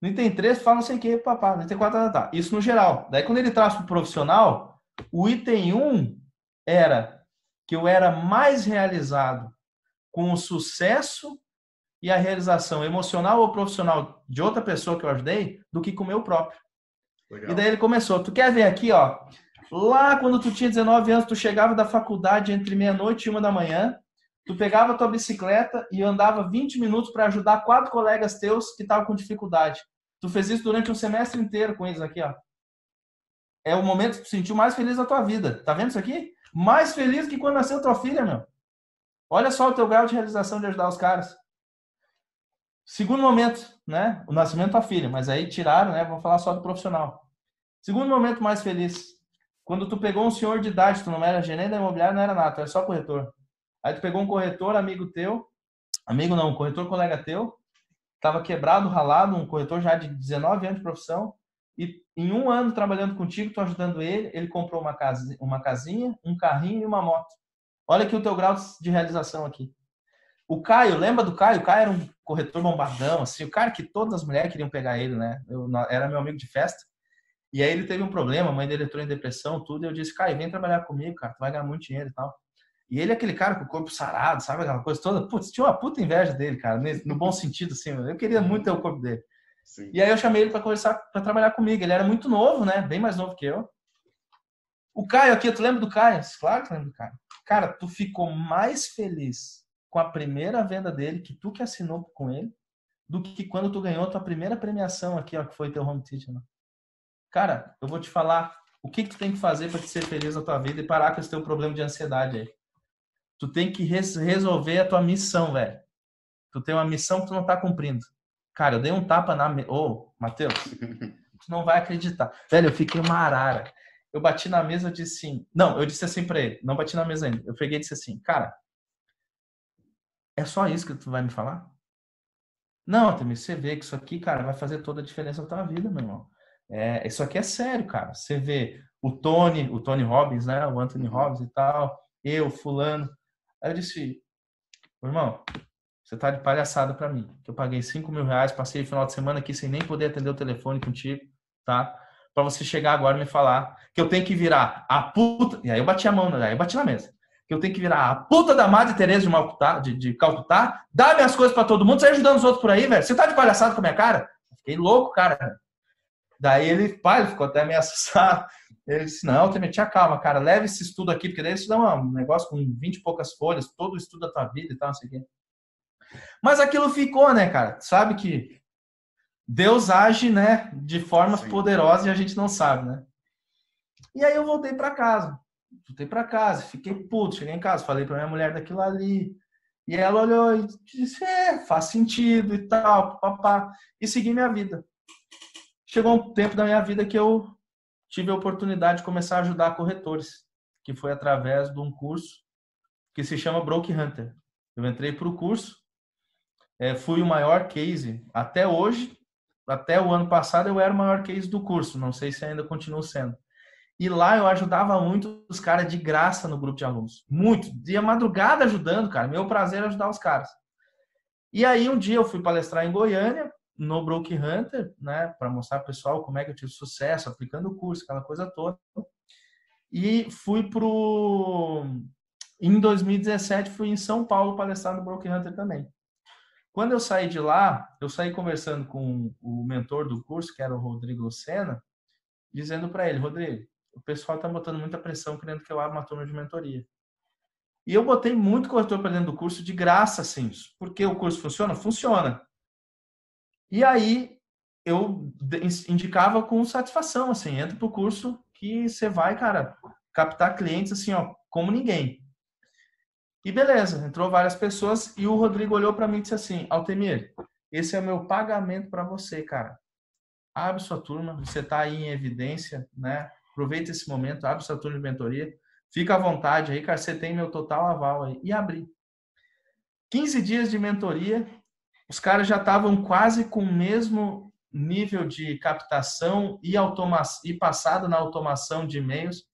No item 3, fala não sei o que, papá. No item 4, tá, tá, tá. Isso no geral. Daí, quando ele traz para o profissional, o item 1 um era que eu era mais realizado com o sucesso e a realização emocional ou profissional de outra pessoa que eu ajudei do que com o meu próprio. Legal. E daí ele começou, tu quer ver aqui, ó, lá quando tu tinha 19 anos, tu chegava da faculdade entre meia-noite e uma da manhã, tu pegava tua bicicleta e andava 20 minutos para ajudar quatro colegas teus que estavam com dificuldade. Tu fez isso durante um semestre inteiro com eles aqui, ó. É o momento que tu sentiu mais feliz da tua vida. Tá vendo isso aqui? Mais feliz que quando nasceu tua filha, meu. Olha só o teu grau de realização de ajudar os caras. Segundo momento, né? O nascimento da filha, mas aí tiraram, né? Vamos falar só do profissional. Segundo momento mais feliz. Quando tu pegou um senhor de idade, tu não era gerente da imobiliária, não era nada, tu era só corretor. Aí tu pegou um corretor amigo teu, amigo não, um corretor colega teu, tava quebrado, ralado, um corretor já de 19 anos de profissão, e em um ano trabalhando contigo, tu ajudando ele, ele comprou uma, casa, uma casinha, um carrinho e uma moto. Olha aqui o teu grau de realização aqui. O Caio, lembra do Caio? O Caio era um corretor bombardão, assim, o cara que todas as mulheres queriam pegar ele, né? Eu, era meu amigo de festa. E aí ele teve um problema, a mãe dele entrou em depressão, tudo, e eu disse, Caio, vem trabalhar comigo, cara, tu vai ganhar muito dinheiro e tal. E ele é aquele cara com o corpo sarado, sabe aquela coisa toda? Putz, tinha uma puta inveja dele, cara, no bom sentido, assim. Eu queria muito ter o corpo dele. Sim. E aí eu chamei ele para conversar, para trabalhar comigo. Ele era muito novo, né? Bem mais novo que eu. O Caio aqui, tu lembra do Caio? Claro que lembro do Caio. Cara, tu ficou mais feliz com a primeira venda dele, que tu que assinou com ele, do que quando tu ganhou a tua primeira premiação aqui, ó, que foi teu home teacher. Né? Cara, eu vou te falar o que, que tu tem que fazer para te ser feliz na tua vida e parar com esse teu problema de ansiedade aí. Tu tem que res resolver a tua missão, velho. Tu tem uma missão que tu não tá cumprindo. Cara, eu dei um tapa na... Ô, oh, Matheus, tu não vai acreditar. Velho, eu fiquei uma arara eu bati na mesa e disse assim, não, eu disse assim para ele, não bati na mesa ainda. Eu peguei e disse assim, cara, é só isso que tu vai me falar? Não, Temir, você vê que isso aqui, cara, vai fazer toda a diferença na tua vida, meu irmão. É, isso aqui é sério, cara. Você vê o Tony, o Tony Robbins, né? O Anthony uhum. Robbins e tal, eu, fulano. Aí eu disse, irmão, você tá de palhaçada para mim. Que eu paguei 5 mil reais, passei o final de semana aqui sem nem poder atender o telefone contigo, tá? para você chegar agora e me falar que eu tenho que virar a puta. E aí eu bati a mão, aí eu bati na mesa. Que eu tenho que virar a puta da Madre Teresa de, Malcutá, de, de Calcutá, dar minhas coisas para todo mundo, você ajudando os outros por aí, velho. Você tá de palhaçada com a minha cara? fiquei louco, cara. Daí ele, pai, ele ficou até meio assustado. Ele disse: Não, te calma, cara, leve esse estudo aqui, porque daí isso dá um negócio com 20 e poucas folhas, todo o estudo da tua vida e tal, não sei o quê. Mas aquilo ficou, né, cara? Sabe que Deus age, né, de formas Sim. poderosas e a gente não sabe, né? E aí eu voltei para casa. Voltei para casa, fiquei puto, cheguei em casa, falei para minha mulher daquilo ali. E ela olhou e disse: "É, faz sentido e tal, papá", e segui minha vida. Chegou um tempo da minha vida que eu tive a oportunidade de começar a ajudar corretores, que foi através de um curso que se chama Broke Hunter. Eu entrei para o curso, é, fui o maior case até hoje até o ano passado eu era o maior case do curso, não sei se ainda continuo sendo. E lá eu ajudava muito os caras de graça no grupo de alunos. Muito. Dia madrugada ajudando, cara. Meu prazer era ajudar os caras. E aí um dia eu fui palestrar em Goiânia, no Broke Hunter, né, para mostrar pessoal como é que eu tive sucesso aplicando o curso, aquela coisa toda. E fui pro em 2017 fui em São Paulo palestrar no Broke Hunter também. Quando eu saí de lá, eu saí conversando com o mentor do curso, que era o Rodrigo Lucena, dizendo para ele, Rodrigo, o pessoal está botando muita pressão querendo que eu abra uma turma de mentoria. E eu botei muito corretor para dentro do curso de graça, assim. Porque o curso funciona? Funciona. E aí eu indicava com satisfação, assim, entra pro curso que você vai, cara, captar clientes assim, ó, como ninguém. E beleza, entrou várias pessoas e o Rodrigo olhou para mim e disse assim: Altemir, esse é o meu pagamento para você, cara. Abre sua turma, você está aí em evidência, né? Aproveita esse momento, abre sua turma de mentoria. Fica à vontade aí, cara, você tem meu total aval aí. E abri. 15 dias de mentoria, os caras já estavam quase com o mesmo nível de captação e, automa e passado na automação de e-mails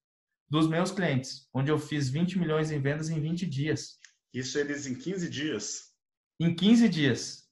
dos meus clientes, onde eu fiz 20 milhões em vendas em 20 dias. Isso eles em 15 dias? Em 15 dias.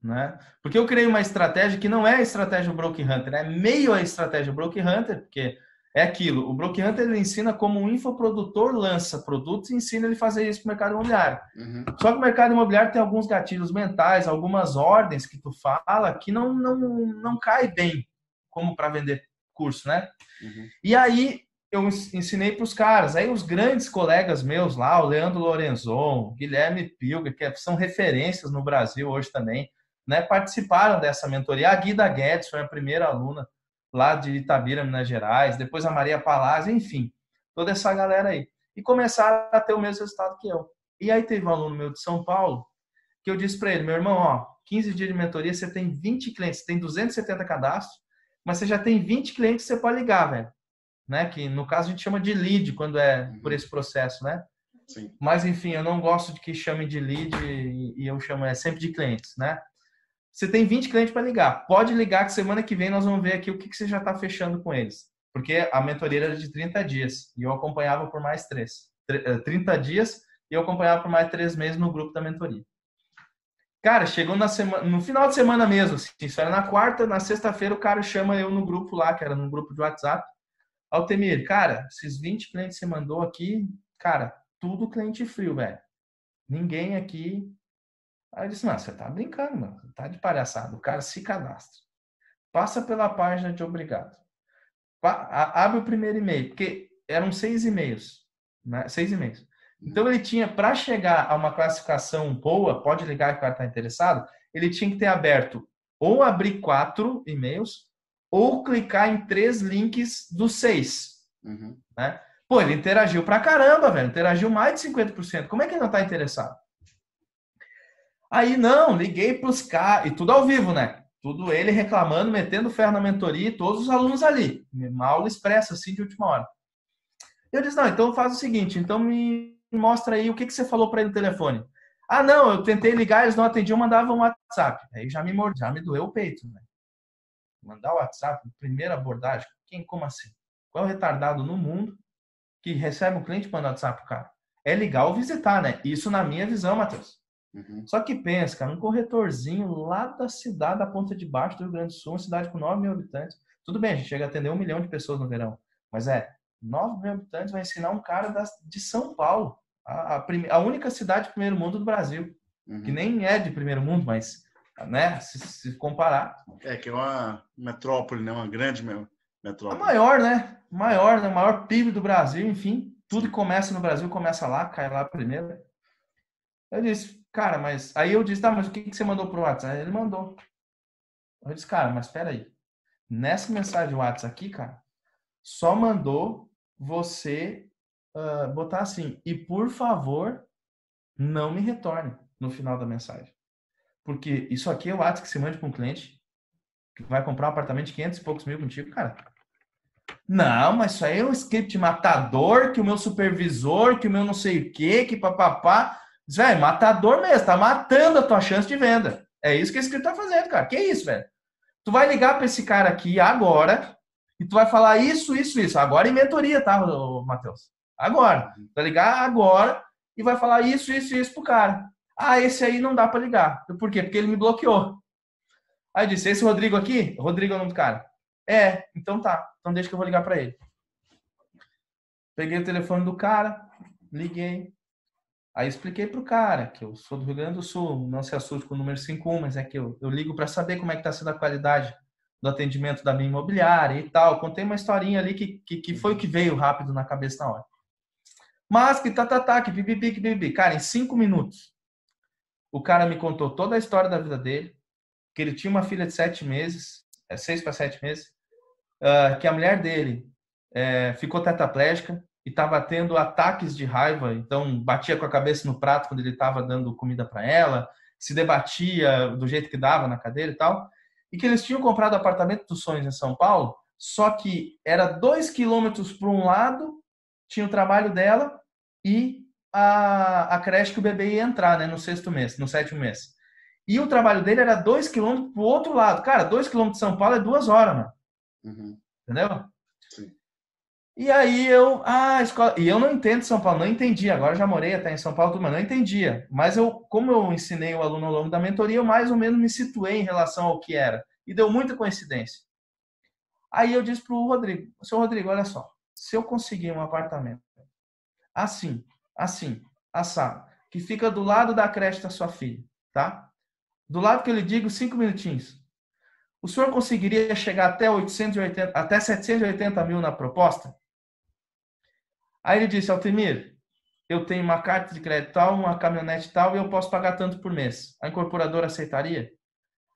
Né? Porque eu criei uma estratégia que não é a estratégia Broke Hunter, é meio a estratégia Broke Hunter, porque é aquilo. O Hunter ele ensina como um infoprodutor lança produtos e ensina ele a fazer isso para o mercado imobiliário. Uhum. Só que o mercado imobiliário tem alguns gatilhos mentais, algumas ordens que tu fala que não, não, não cai bem como para vender curso, né? Uhum. E aí eu ensinei para os caras. Aí os grandes colegas meus lá, o Leandro Lorenzon, Guilherme Pilga, que são referências no Brasil hoje também, né, participaram dessa mentoria. A Guida Guedes foi a primeira aluna lá de Itabira, Minas Gerais, depois a Maria Palazzi, enfim, toda essa galera aí. E começaram a ter o mesmo resultado que eu. E aí teve um aluno meu de São Paulo, que eu disse para ele, meu irmão, ó, 15 dias de mentoria, você tem 20 clientes, você tem 270 cadastros, mas você já tem 20 clientes que você pode ligar, velho né? Que no caso a gente chama de lead quando é por uhum. esse processo, né? Sim. Mas enfim, eu não gosto de que chame de lead e eu chamo é sempre de clientes, né? Você tem 20 clientes para ligar. Pode ligar que semana que vem nós vamos ver aqui o que, que você já está fechando com eles. Porque a mentoria era de 30 dias e eu acompanhava por mais três. 30 eh, dias e eu acompanhava por mais três meses no grupo da mentoria. Cara, chegou na semana, no final de semana mesmo, assim, isso era na quarta, na sexta-feira o cara chama eu no grupo lá, que era no grupo de WhatsApp. Altemir, cara, esses 20 clientes que você mandou aqui, cara, tudo cliente frio, velho. Ninguém aqui. Aí eu disse, não, você tá brincando, mano. Tá de palhaçada. O cara se cadastra. Passa pela página de obrigado. Abre o primeiro e-mail, porque eram seis e-mails. Né? Seis e-mails. Então ele tinha, para chegar a uma classificação boa, pode ligar que o cara está interessado, ele tinha que ter aberto ou abrir quatro e-mails ou clicar em três links dos seis. Uhum. Né? Pô, ele interagiu pra caramba, velho. Interagiu mais de 50%. Como é que ele não tá interessado? Aí, não, liguei pros caras. E tudo ao vivo, né? Tudo ele reclamando, metendo ferro na mentoria e todos os alunos ali. Uma aula expressa, assim, de última hora. Eu disse, não, então faz o seguinte, então me mostra aí o que, que você falou para ele no telefone. Ah, não, eu tentei ligar, eles não atendiam, mandavam um WhatsApp. Aí já me mordi, já me doeu o peito, né? Mandar o WhatsApp, primeira abordagem, quem, como assim? Qual é o retardado no mundo que recebe um cliente mandar WhatsApp pro cara? É ligar ou visitar, né? Isso na minha visão, Matheus. Uhum. Só que pensa, cara, um corretorzinho lá da cidade da Ponta de Baixo do Rio Grande do Sul, uma cidade com 9 mil habitantes. Tudo bem, a gente chega a atender um milhão de pessoas no verão. Mas é, 9 mil habitantes vai ensinar um cara da, de São Paulo, a, a, a, única cidade de primeiro mundo do Brasil. Uhum. Que nem é de primeiro mundo, mas né? Se, se, comparar. É, que é uma metrópole, né? Uma grande metrópole. A maior, né? Maior, né? Maior PIB do Brasil, enfim. Tudo que começa no Brasil começa lá, cai lá primeiro. Eu disse, cara, mas. Aí eu disse, tá, mas o que, que você mandou pro WhatsApp? Aí ele mandou. Eu disse, cara, mas espera aí. Nessa mensagem WhatsApp aqui, cara, só mandou você uh, botar assim, e por favor, não me retorne no final da mensagem. Porque isso aqui é o ato que se mande para um cliente que vai comprar um apartamento de 500 e poucos mil contigo, cara. Não, mas isso aí é um script matador, que o meu supervisor, que o meu não sei o quê, que papapá. Velho, matador mesmo, tá matando a tua chance de venda. É isso que esse script tá fazendo, cara. Que isso, velho? Tu vai ligar para esse cara aqui agora e tu vai falar isso, isso, isso. Agora em mentoria, tá, Matheus? Agora. Tu vai ligar agora e vai falar isso, isso, isso pro cara. Ah, esse aí não dá para ligar. Por quê? Porque ele me bloqueou. Aí eu disse, esse Rodrigo aqui? Rodrigo é o nome do cara. É, então tá. Então deixa que eu vou ligar para ele. Peguei o telefone do cara, liguei. Aí expliquei pro cara que eu sou do Rio Grande do Sul, não se assuste com o número 51, mas é que eu, eu ligo para saber como é que tá sendo a qualidade do atendimento da minha imobiliária e tal. Contei uma historinha ali que, que, que foi o que veio rápido na cabeça na hora. Mas que tá, tá, tá, que bibibi, que bibibi. Cara, em cinco minutos, o cara me contou toda a história da vida dele, que ele tinha uma filha de sete meses, é, seis para sete meses, uh, que a mulher dele é, ficou tetraplégica e estava tendo ataques de raiva, então batia com a cabeça no prato quando ele estava dando comida para ela, se debatia do jeito que dava na cadeira e tal, e que eles tinham comprado o apartamento dos sonhos em São Paulo, só que era dois quilômetros para um lado, tinha o trabalho dela, e a, a creche que o bebê ia entrar, né, no sexto mês, no sétimo mês. E o trabalho dele era dois quilômetros pro outro lado. Cara, dois quilômetros de São Paulo é duas horas, mano. Uhum. Entendeu? Sim. E aí eu, ah, escola, e eu não entendo São Paulo, não entendi. Agora já morei até em São Paulo, mas não entendia. Mas eu, como eu ensinei o aluno ao longo da mentoria, eu mais ou menos me situei em relação ao que era. E deu muita coincidência. Aí eu disse pro Rodrigo, seu Rodrigo, olha só, se eu conseguir um apartamento assim, assim, assado, que fica do lado da creche da sua filha, tá? Do lado que eu lhe digo, cinco minutinhos. O senhor conseguiria chegar até 880, até 780 mil na proposta? Aí ele disse, Altemir, eu tenho uma carta de crédito tal, uma caminhonete tal, e eu posso pagar tanto por mês. A incorporadora aceitaria?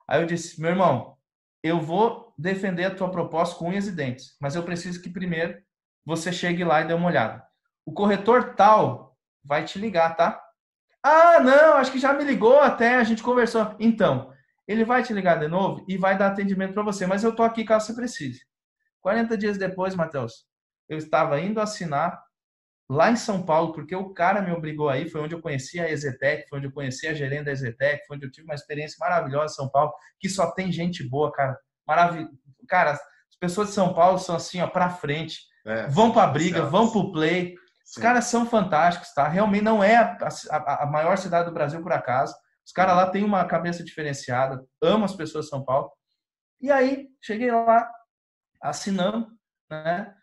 Aí eu disse, meu irmão, eu vou defender a tua proposta com unhas e dentes, mas eu preciso que primeiro você chegue lá e dê uma olhada. O corretor tal vai te ligar, tá? Ah, não, acho que já me ligou até, a gente conversou. Então, ele vai te ligar de novo e vai dar atendimento para você, mas eu tô aqui caso você precise. 40 dias depois, Matheus, eu estava indo assinar lá em São Paulo, porque o cara me obrigou aí, foi onde eu conheci a Exetec, foi onde eu conheci a gerente da Exetec, foi onde eu tive uma experiência maravilhosa em São Paulo, que só tem gente boa, cara. Maravilhoso. Cara, as pessoas de São Paulo são assim, ó, para frente. É, vão para briga, vão para o play. Os caras são fantásticos, tá? Realmente não é a, a, a maior cidade do Brasil por acaso. Os caras lá têm uma cabeça diferenciada, amam as pessoas de São Paulo. E aí, cheguei lá, assinando, né?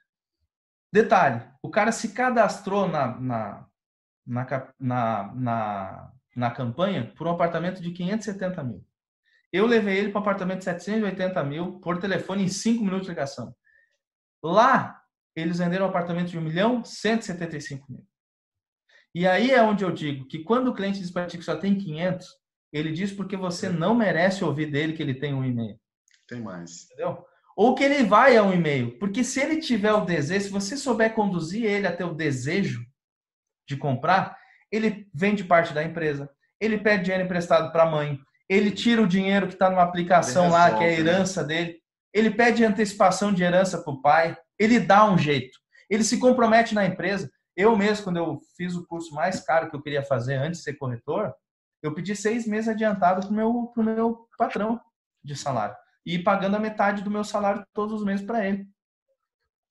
Detalhe, o cara se cadastrou na, na, na, na, na, na campanha por um apartamento de 570 mil. Eu levei ele para um apartamento de 780 mil por telefone em 5 minutos de ligação. Lá, eles venderam um apartamento de 1 milhão 175 mil. E aí é onde eu digo que quando o cliente diz para ti que só tem 500, ele diz porque você não merece ouvir dele que ele tem um e-mail. Tem mais. Entendeu? Ou que ele vai a um e-mail. Porque se ele tiver o desejo, se você souber conduzir ele até o desejo de comprar, ele vende parte da empresa, ele pede dinheiro emprestado para a mãe, ele tira o dinheiro que está numa aplicação resolve, lá, que é a né? herança né? dele, ele pede antecipação de herança para o pai, ele dá um jeito, ele se compromete na empresa. Eu mesmo, quando eu fiz o curso mais caro que eu queria fazer antes de ser corretor, eu pedi seis meses adiantado para o meu, pro meu patrão de salário. E pagando a metade do meu salário todos os meses para ele.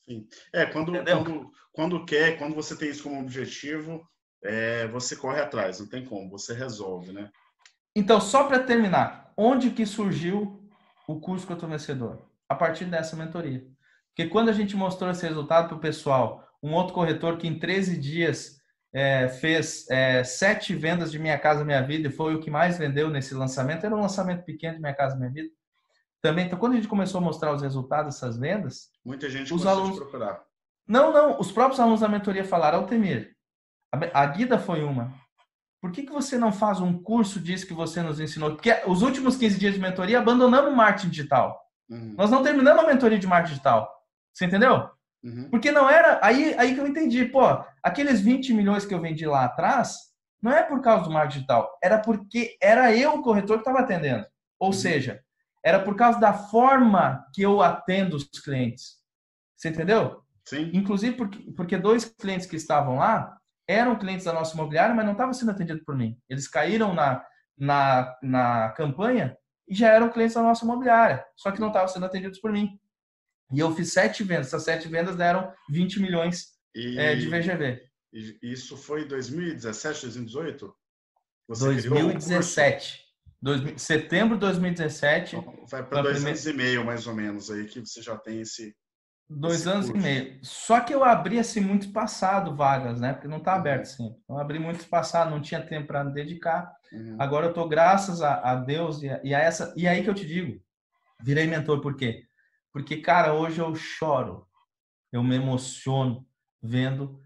Sim. É, quando, quando, quando quer, quando você tem isso como objetivo, é, você corre atrás, não tem como, você resolve, né? Então, só para terminar, onde que surgiu o curso Coto Vencedor? A partir dessa mentoria. Porque quando a gente mostrou esse resultado para o pessoal, um outro corretor que em 13 dias é, fez é, sete vendas de Minha Casa Minha Vida e foi o que mais vendeu nesse lançamento, era um lançamento pequeno de Minha Casa Minha Vida. Também, então, quando a gente começou a mostrar os resultados dessas vendas, muita gente os alunos procurar. Não, não, os próprios alunos da mentoria falaram, Altemir, a Guida foi uma. Por que, que você não faz um curso disso que você nos ensinou? Porque os últimos 15 dias de mentoria abandonamos o marketing digital. Uhum. Nós não terminamos a mentoria de marketing digital. Você entendeu? Uhum. Porque não era. Aí, aí que eu entendi, pô, aqueles 20 milhões que eu vendi lá atrás, não é por causa do marketing digital, era porque era eu o corretor que estava atendendo. Ou uhum. seja, era por causa da forma que eu atendo os clientes. Você entendeu? Sim. Inclusive porque, porque dois clientes que estavam lá, eram clientes da nossa imobiliária, mas não estavam sendo atendidos por mim. Eles caíram na, na, na campanha e já eram clientes da nossa imobiliária, só que não estavam sendo atendidos por mim. E eu fiz sete vendas. Essas sete vendas deram 20 milhões e... é, de VGV. Isso foi 2017, 2018? Você 2017. Dois, setembro de 2017. Então, vai para dois primeira... anos e meio, mais ou menos, aí que você já tem esse, Dois anos curso. e meio. Só que eu abri assim muito espaçado vagas, né? Porque não está uhum. aberto sempre. Então, eu abri muito espaçado, não tinha tempo para me dedicar. Uhum. Agora eu tô graças a, a Deus e a, e a, essa. E aí que eu te digo, virei mentor por quê? Porque cara, hoje eu choro, eu me emociono vendo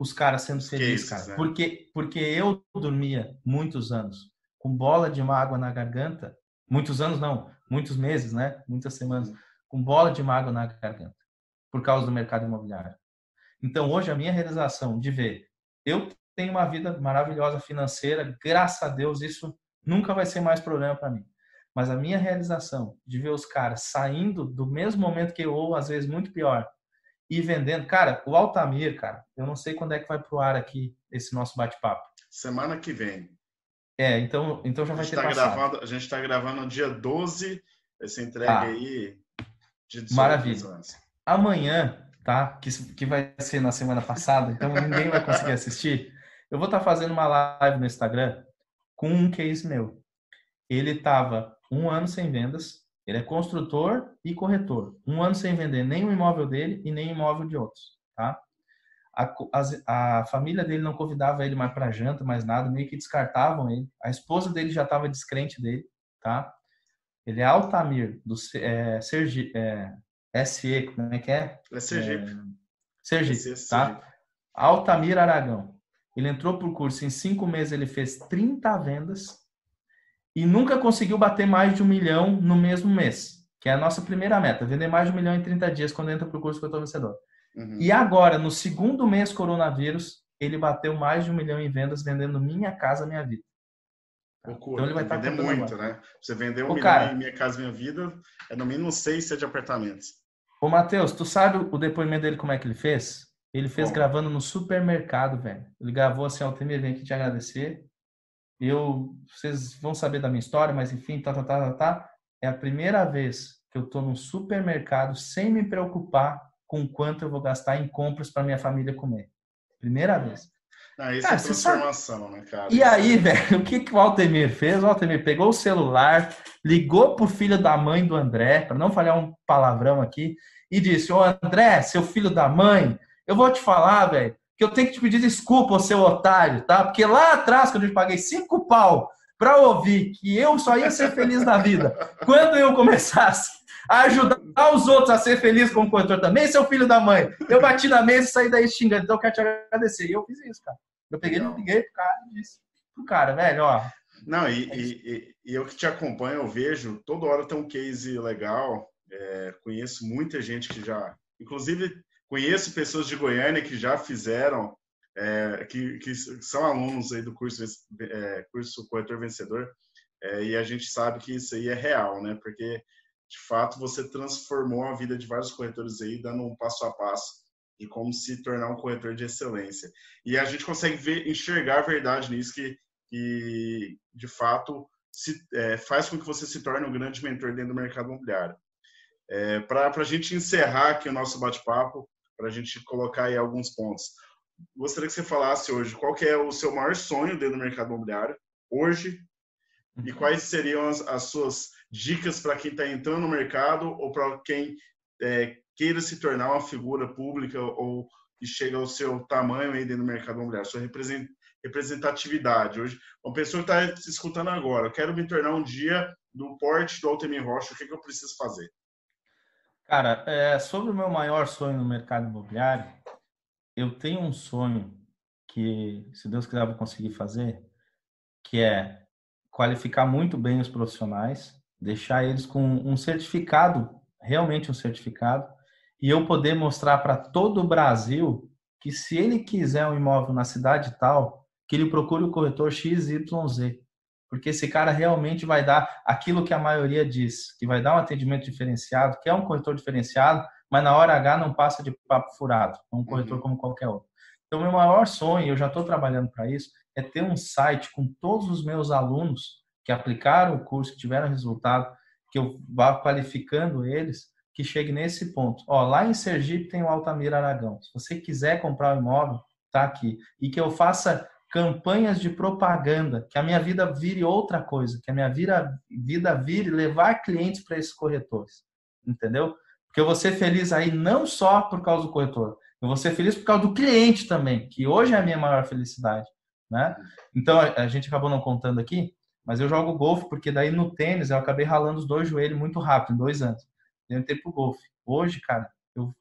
os caras sendo felizes, cara. Né? Porque porque eu dormia muitos anos com bola de mágoa na garganta, muitos anos não, muitos meses, né? Muitas semanas uhum. com bola de mágoa na garganta por causa do mercado imobiliário. Então, hoje, a minha realização de ver, eu tenho uma vida maravilhosa financeira, graças a Deus, isso nunca vai ser mais problema para mim. Mas a minha realização de ver os caras saindo do mesmo momento que eu, ou às vezes muito pior, e vendendo. Cara, o Altamir, cara, eu não sei quando é que vai pro ar aqui esse nosso bate-papo. Semana que vem. É, então, então já vai ter tá passado. Gravando, a gente está gravando no dia 12, essa entrega ah, aí de 18 Maravilha. Anos amanhã, tá? Que, que vai ser na semana passada, então ninguém vai conseguir assistir. Eu vou estar tá fazendo uma live no Instagram com um case meu. Ele estava um ano sem vendas, ele é construtor e corretor. Um ano sem vender nem o imóvel dele e nem o imóvel de outros, tá? A, a, a família dele não convidava ele mais para janta, mais nada, meio que descartavam ele. A esposa dele já estava descrente dele, tá? Ele é Altamir, do é, Sergi, é, SE, como é que é? É Sergipe. É, Sergipe, tá? Altamir Aragão. Ele entrou por curso, em cinco meses ele fez 30 vendas e nunca conseguiu bater mais de um milhão no mesmo mês, que é a nossa primeira meta, vender mais de um milhão em 30 dias quando entra por curso que eu tô vencedor. Uhum. E agora, no segundo mês coronavírus, ele bateu mais de um milhão em vendas vendendo Minha Casa Minha Vida. Loucura, então ele vai estar tá vender muito, agora. né? Você vender um Ô, milhão cara, em Minha Casa Minha Vida, é no mínimo seis, sete apartamentos. Ô, Matheus, tu sabe o depoimento dele como é que ele fez? Ele fez Bom. gravando no supermercado, velho. Ele gravou assim, Altemir, vem aqui te agradecer. Eu, vocês vão saber da minha história, mas enfim, tá, tá, tá, tá, tá. É a primeira vez que eu tô num supermercado sem me preocupar com quanto eu vou gastar em compras para minha família comer. Primeira vez. Ah, isso cara, é transformação, né, cara? E aí, velho, o que, que o Altemir fez? O Altemir pegou o celular, ligou pro filho da mãe do André, para não falhar um palavrão aqui, e disse: Ô André, seu filho da mãe, eu vou te falar, velho, que eu tenho que te pedir desculpa, seu otário, tá? Porque lá atrás, quando eu paguei cinco pau para ouvir que eu só ia ser feliz na vida quando eu começasse ajudar os outros a ser felizes como corretor também, seu filho da mãe. Eu bati na mesa e saí daí xingando. Então eu quero te agradecer. E eu fiz isso, cara. Eu peguei e liguei pro cara e disse pro cara, velho, ó. Não, e, é e, e, eu que te acompanho, eu vejo, toda hora tem um case legal. É, conheço muita gente que já. Inclusive, conheço pessoas de Goiânia que já fizeram é, que, que, são alunos aí do curso, é, curso Corretor Vencedor, é, e a gente sabe que isso aí é real, né? Porque, de fato, você transformou a vida de vários corretores aí, dando um passo a passo e como se tornar um corretor de excelência. E a gente consegue ver, enxergar a verdade nisso, que, que de fato, se, é, faz com que você se torne um grande mentor dentro do mercado imobiliário. É, Para a gente encerrar aqui o nosso bate-papo, para a gente colocar aí alguns pontos gostaria que você falasse hoje qual é o seu maior sonho dentro do mercado imobiliário, hoje, e uhum. quais seriam as, as suas dicas para quem está entrando no mercado ou para quem é, queira se tornar uma figura pública ou que chega ao seu tamanho aí dentro do mercado imobiliário, sua representatividade. Hoje, uma pessoa que está se escutando agora, eu quero me tornar um dia do porte do Altemir Rocha, o que, que eu preciso fazer? Cara, é, sobre o meu maior sonho no mercado imobiliário, eu tenho um sonho que, se Deus quiser, eu vou conseguir fazer, que é qualificar muito bem os profissionais, deixar eles com um certificado, realmente um certificado, e eu poder mostrar para todo o Brasil que se ele quiser um imóvel na cidade tal, que ele procure o corretor XYZ, porque esse cara realmente vai dar aquilo que a maioria diz, que vai dar um atendimento diferenciado, que é um corretor diferenciado, mas na hora H não passa de papo furado, é um corretor uhum. como qualquer outro. Então, meu maior sonho, eu já estou trabalhando para isso, é ter um site com todos os meus alunos que aplicaram o curso, que tiveram resultado, que eu vá qualificando eles, que chegue nesse ponto. Ó, lá em Sergipe tem o Altamira Aragão. Se você quiser comprar um imóvel, tá aqui. E que eu faça campanhas de propaganda, que a minha vida vire outra coisa, que a minha vida, vida vire levar clientes para esses corretores. Entendeu? Porque eu vou ser feliz aí não só por causa do corretor, eu vou ser feliz por causa do cliente também, que hoje é a minha maior felicidade, né? Então a gente acabou não contando aqui, mas eu jogo golfe porque daí no tênis eu acabei ralando os dois joelhos muito rápido, em dois anos. Eu entrei pro golfe. Hoje, cara, eu,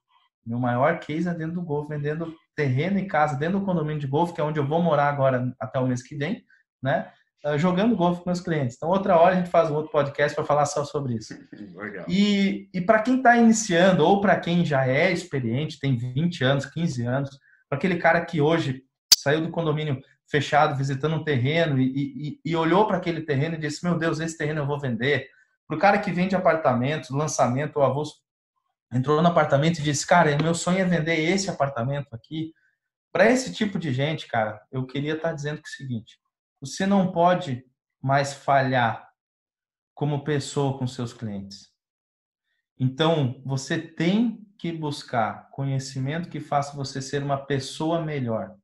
meu maior case é dentro do golfe, vendendo terreno e casa dentro do condomínio de golfe, que é onde eu vou morar agora até o mês que vem, né? uh, jogando golfe com meus clientes. Então, outra hora a gente faz um outro podcast para falar só sobre isso. Legal. E, e para quem está iniciando, ou para quem já é experiente, tem 20 anos, 15 anos, para aquele cara que hoje saiu do condomínio fechado, visitando um terreno e, e, e olhou para aquele terreno e disse: Meu Deus, esse terreno eu vou vender. Para o cara que vende apartamentos, lançamento, o avô entrou no apartamento e disse: Cara, meu sonho é vender esse apartamento aqui. Para esse tipo de gente, cara, eu queria estar tá dizendo que é o seguinte: você não pode mais falhar como pessoa com seus clientes. Então, você tem que buscar conhecimento que faça você ser uma pessoa melhor.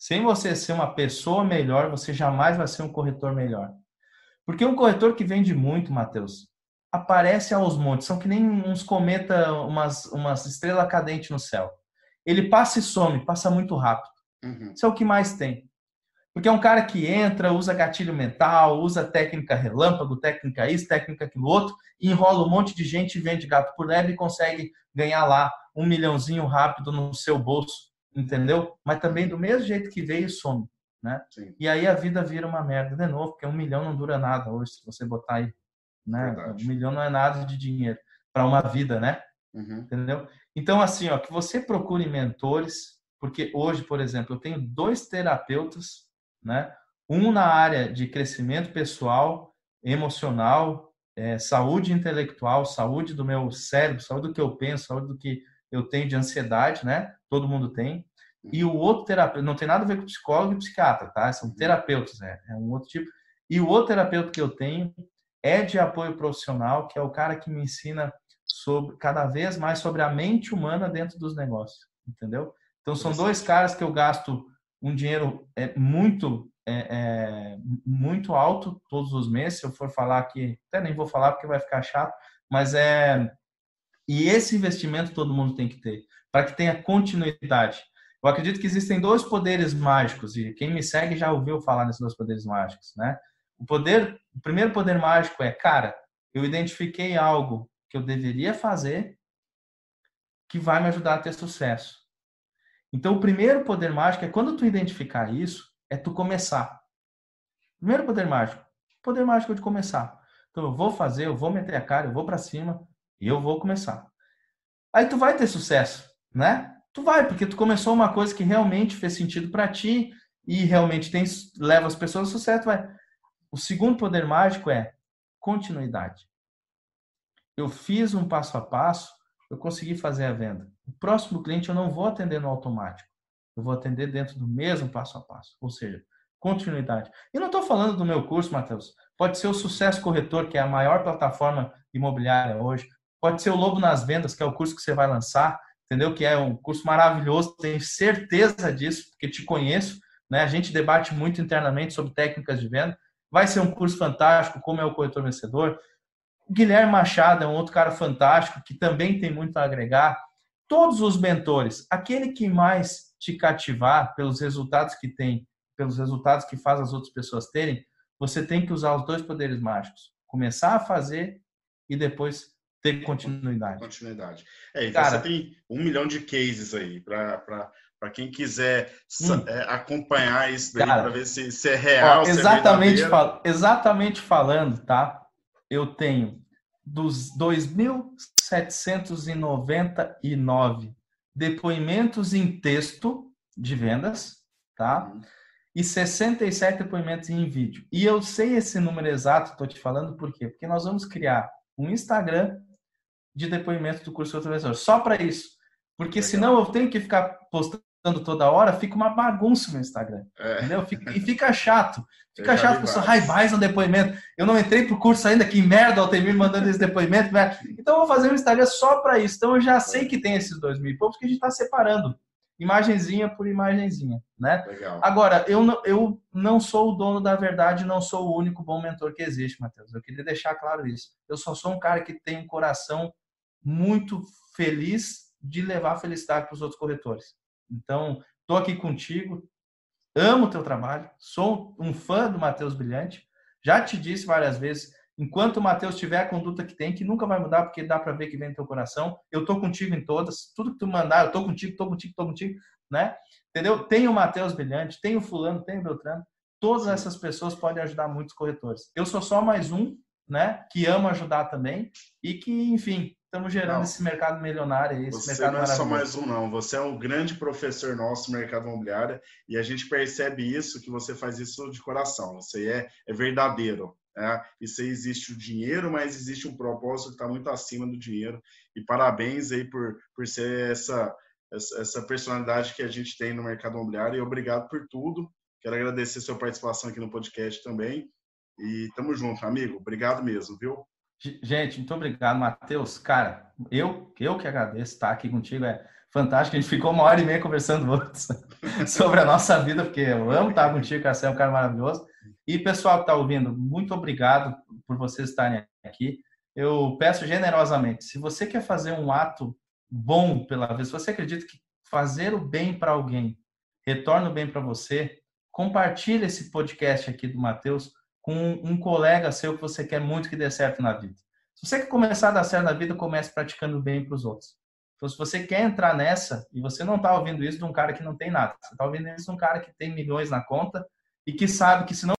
Sem você ser uma pessoa melhor, você jamais vai ser um corretor melhor. Porque um corretor que vende muito, Matheus, aparece aos montes, são que nem uns cometa, umas, umas estrelas cadentes no céu. Ele passa e some, passa muito rápido. Uhum. Isso é o que mais tem. Porque é um cara que entra, usa gatilho mental, usa técnica relâmpago, técnica isso, técnica aquilo outro, enrola um monte de gente vende gato por leve e consegue ganhar lá um milhãozinho rápido no seu bolso, entendeu? Mas também do mesmo jeito que veio, some, né? Sim. E aí a vida vira uma merda de novo, porque um milhão não dura nada hoje, se você botar aí, né? Verdade. Um milhão não é nada de dinheiro para uma vida, né? Uhum. Entendeu? Então, assim, ó, que você procure mentores, porque hoje, por exemplo, eu tenho dois terapeutas né? Um na área de crescimento pessoal, emocional, é, saúde intelectual, saúde do meu cérebro, saúde do que eu penso, saúde do que eu tenho de ansiedade, né? Todo mundo tem. E o outro terapeuta, não tem nada a ver com psicólogo e psiquiatra, tá? São terapeutas, né? É um outro tipo. E o outro terapeuta que eu tenho é de apoio profissional, que é o cara que me ensina sobre cada vez mais sobre a mente humana dentro dos negócios, entendeu? Então são dois caras que eu gasto um dinheiro é, muito é, é, muito alto todos os meses. Se eu for falar aqui, até nem vou falar porque vai ficar chato, mas é. E esse investimento todo mundo tem que ter, para que tenha continuidade. Eu acredito que existem dois poderes mágicos e quem me segue já ouviu falar nesses dois poderes mágicos, né? O poder, o primeiro poder mágico é, cara, eu identifiquei algo que eu deveria fazer que vai me ajudar a ter sucesso. Então, o primeiro poder mágico é quando tu identificar isso, é tu começar. Primeiro poder mágico, poder mágico de começar. Então, eu vou fazer, eu vou meter a cara, eu vou para cima e eu vou começar. Aí tu vai ter sucesso, né? Tu vai, porque tu começou uma coisa que realmente fez sentido para ti e realmente tem, leva as pessoas ao sucesso, vai. O segundo poder mágico é continuidade. Eu fiz um passo a passo, eu consegui fazer a venda. O próximo cliente eu não vou atender no automático. Eu vou atender dentro do mesmo passo a passo. Ou seja, continuidade. E não estou falando do meu curso, Matheus. Pode ser o Sucesso Corretor, que é a maior plataforma imobiliária hoje. Pode ser o Lobo nas Vendas, que é o curso que você vai lançar, entendeu? Que é um curso maravilhoso, tenho certeza disso, porque te conheço. Né? A gente debate muito internamente sobre técnicas de venda. Vai ser um curso fantástico, como é o Corretor Vencedor. Guilherme Machado é um outro cara fantástico, que também tem muito a agregar. Todos os mentores, aquele que mais te cativar pelos resultados que tem pelos resultados que faz as outras pessoas terem, você tem que usar os dois poderes mágicos. Começar a fazer e depois ter continuidade. Continuidade. É, então Cara, você tem um milhão de cases aí para quem quiser hum, é, acompanhar isso daí para ver se, se, é real. Ó, exatamente, se é fal exatamente falando, tá? Eu tenho dos 2.799 depoimentos em texto de vendas, tá? Hum e 67 depoimentos em vídeo. E eu sei esse número exato, estou te falando por quê? Porque nós vamos criar um Instagram de depoimento do curso Outro só para isso. Porque Legal. senão eu tenho que ficar postando toda hora, fica uma bagunça no Instagram. É. Entendeu? Fica, e fica chato. Fica chato, a pessoa, ai, mais um depoimento. Eu não entrei pro curso ainda, que merda, Altemir mandando esse depoimento. Né? Então eu vou fazer um Instagram só para isso. Então eu já sei que tem esses dois mil e poucos que a gente está separando imagenzinha por imagenzinha, né? Legal. Agora, eu não, eu não sou o dono da verdade, não sou o único bom mentor que existe, Matheus. Eu queria deixar claro isso. Eu só sou um cara que tem um coração muito feliz de levar felicidade para os outros corretores. Então, estou aqui contigo, amo o teu trabalho, sou um fã do Matheus Brilhante. Já te disse várias vezes, Enquanto o Mateus tiver a conduta que tem, que nunca vai mudar, porque dá para ver que vem no teu coração. Eu tô contigo em todas. Tudo que tu mandar, eu tô contigo, tô contigo, tô contigo, né? Entendeu? Tem o Mateus Brilhante, tem o Fulano, tem o Beltrano. Todas essas pessoas podem ajudar muitos corretores. Eu sou só mais um, né? Que ama ajudar também e que, enfim, estamos gerando não, esse mercado milionário. Esse você mercado não é só mais um, não. Você é um grande professor nosso no mercado imobiliário e a gente percebe isso, que você faz isso de coração. Você é, é verdadeiro. É, isso aí existe o dinheiro, mas existe um propósito que está muito acima do dinheiro. E parabéns aí por, por ser essa, essa, essa personalidade que a gente tem no mercado imobiliário. E obrigado por tudo. Quero agradecer sua participação aqui no podcast também. E tamo junto, amigo. Obrigado mesmo, viu? Gente, muito obrigado, Matheus. Cara, eu, eu que agradeço estar aqui contigo. É fantástico. A gente ficou uma hora e meia conversando sobre a nossa vida, porque eu amo estar contigo, cara. Você é um cara maravilhoso. E pessoal que está ouvindo, muito obrigado por vocês estarem aqui. Eu peço generosamente, se você quer fazer um ato bom pela vez, se você acredita que fazer o bem para alguém retorna o bem para você, compartilhe esse podcast aqui do Matheus com um colega seu que você quer muito que dê certo na vida. Se você quer começar a dar certo na vida, comece praticando bem para os outros. Então, se você quer entrar nessa e você não está ouvindo isso de um cara que não tem nada, você está ouvindo isso de um cara que tem milhões na conta e que sabe que se não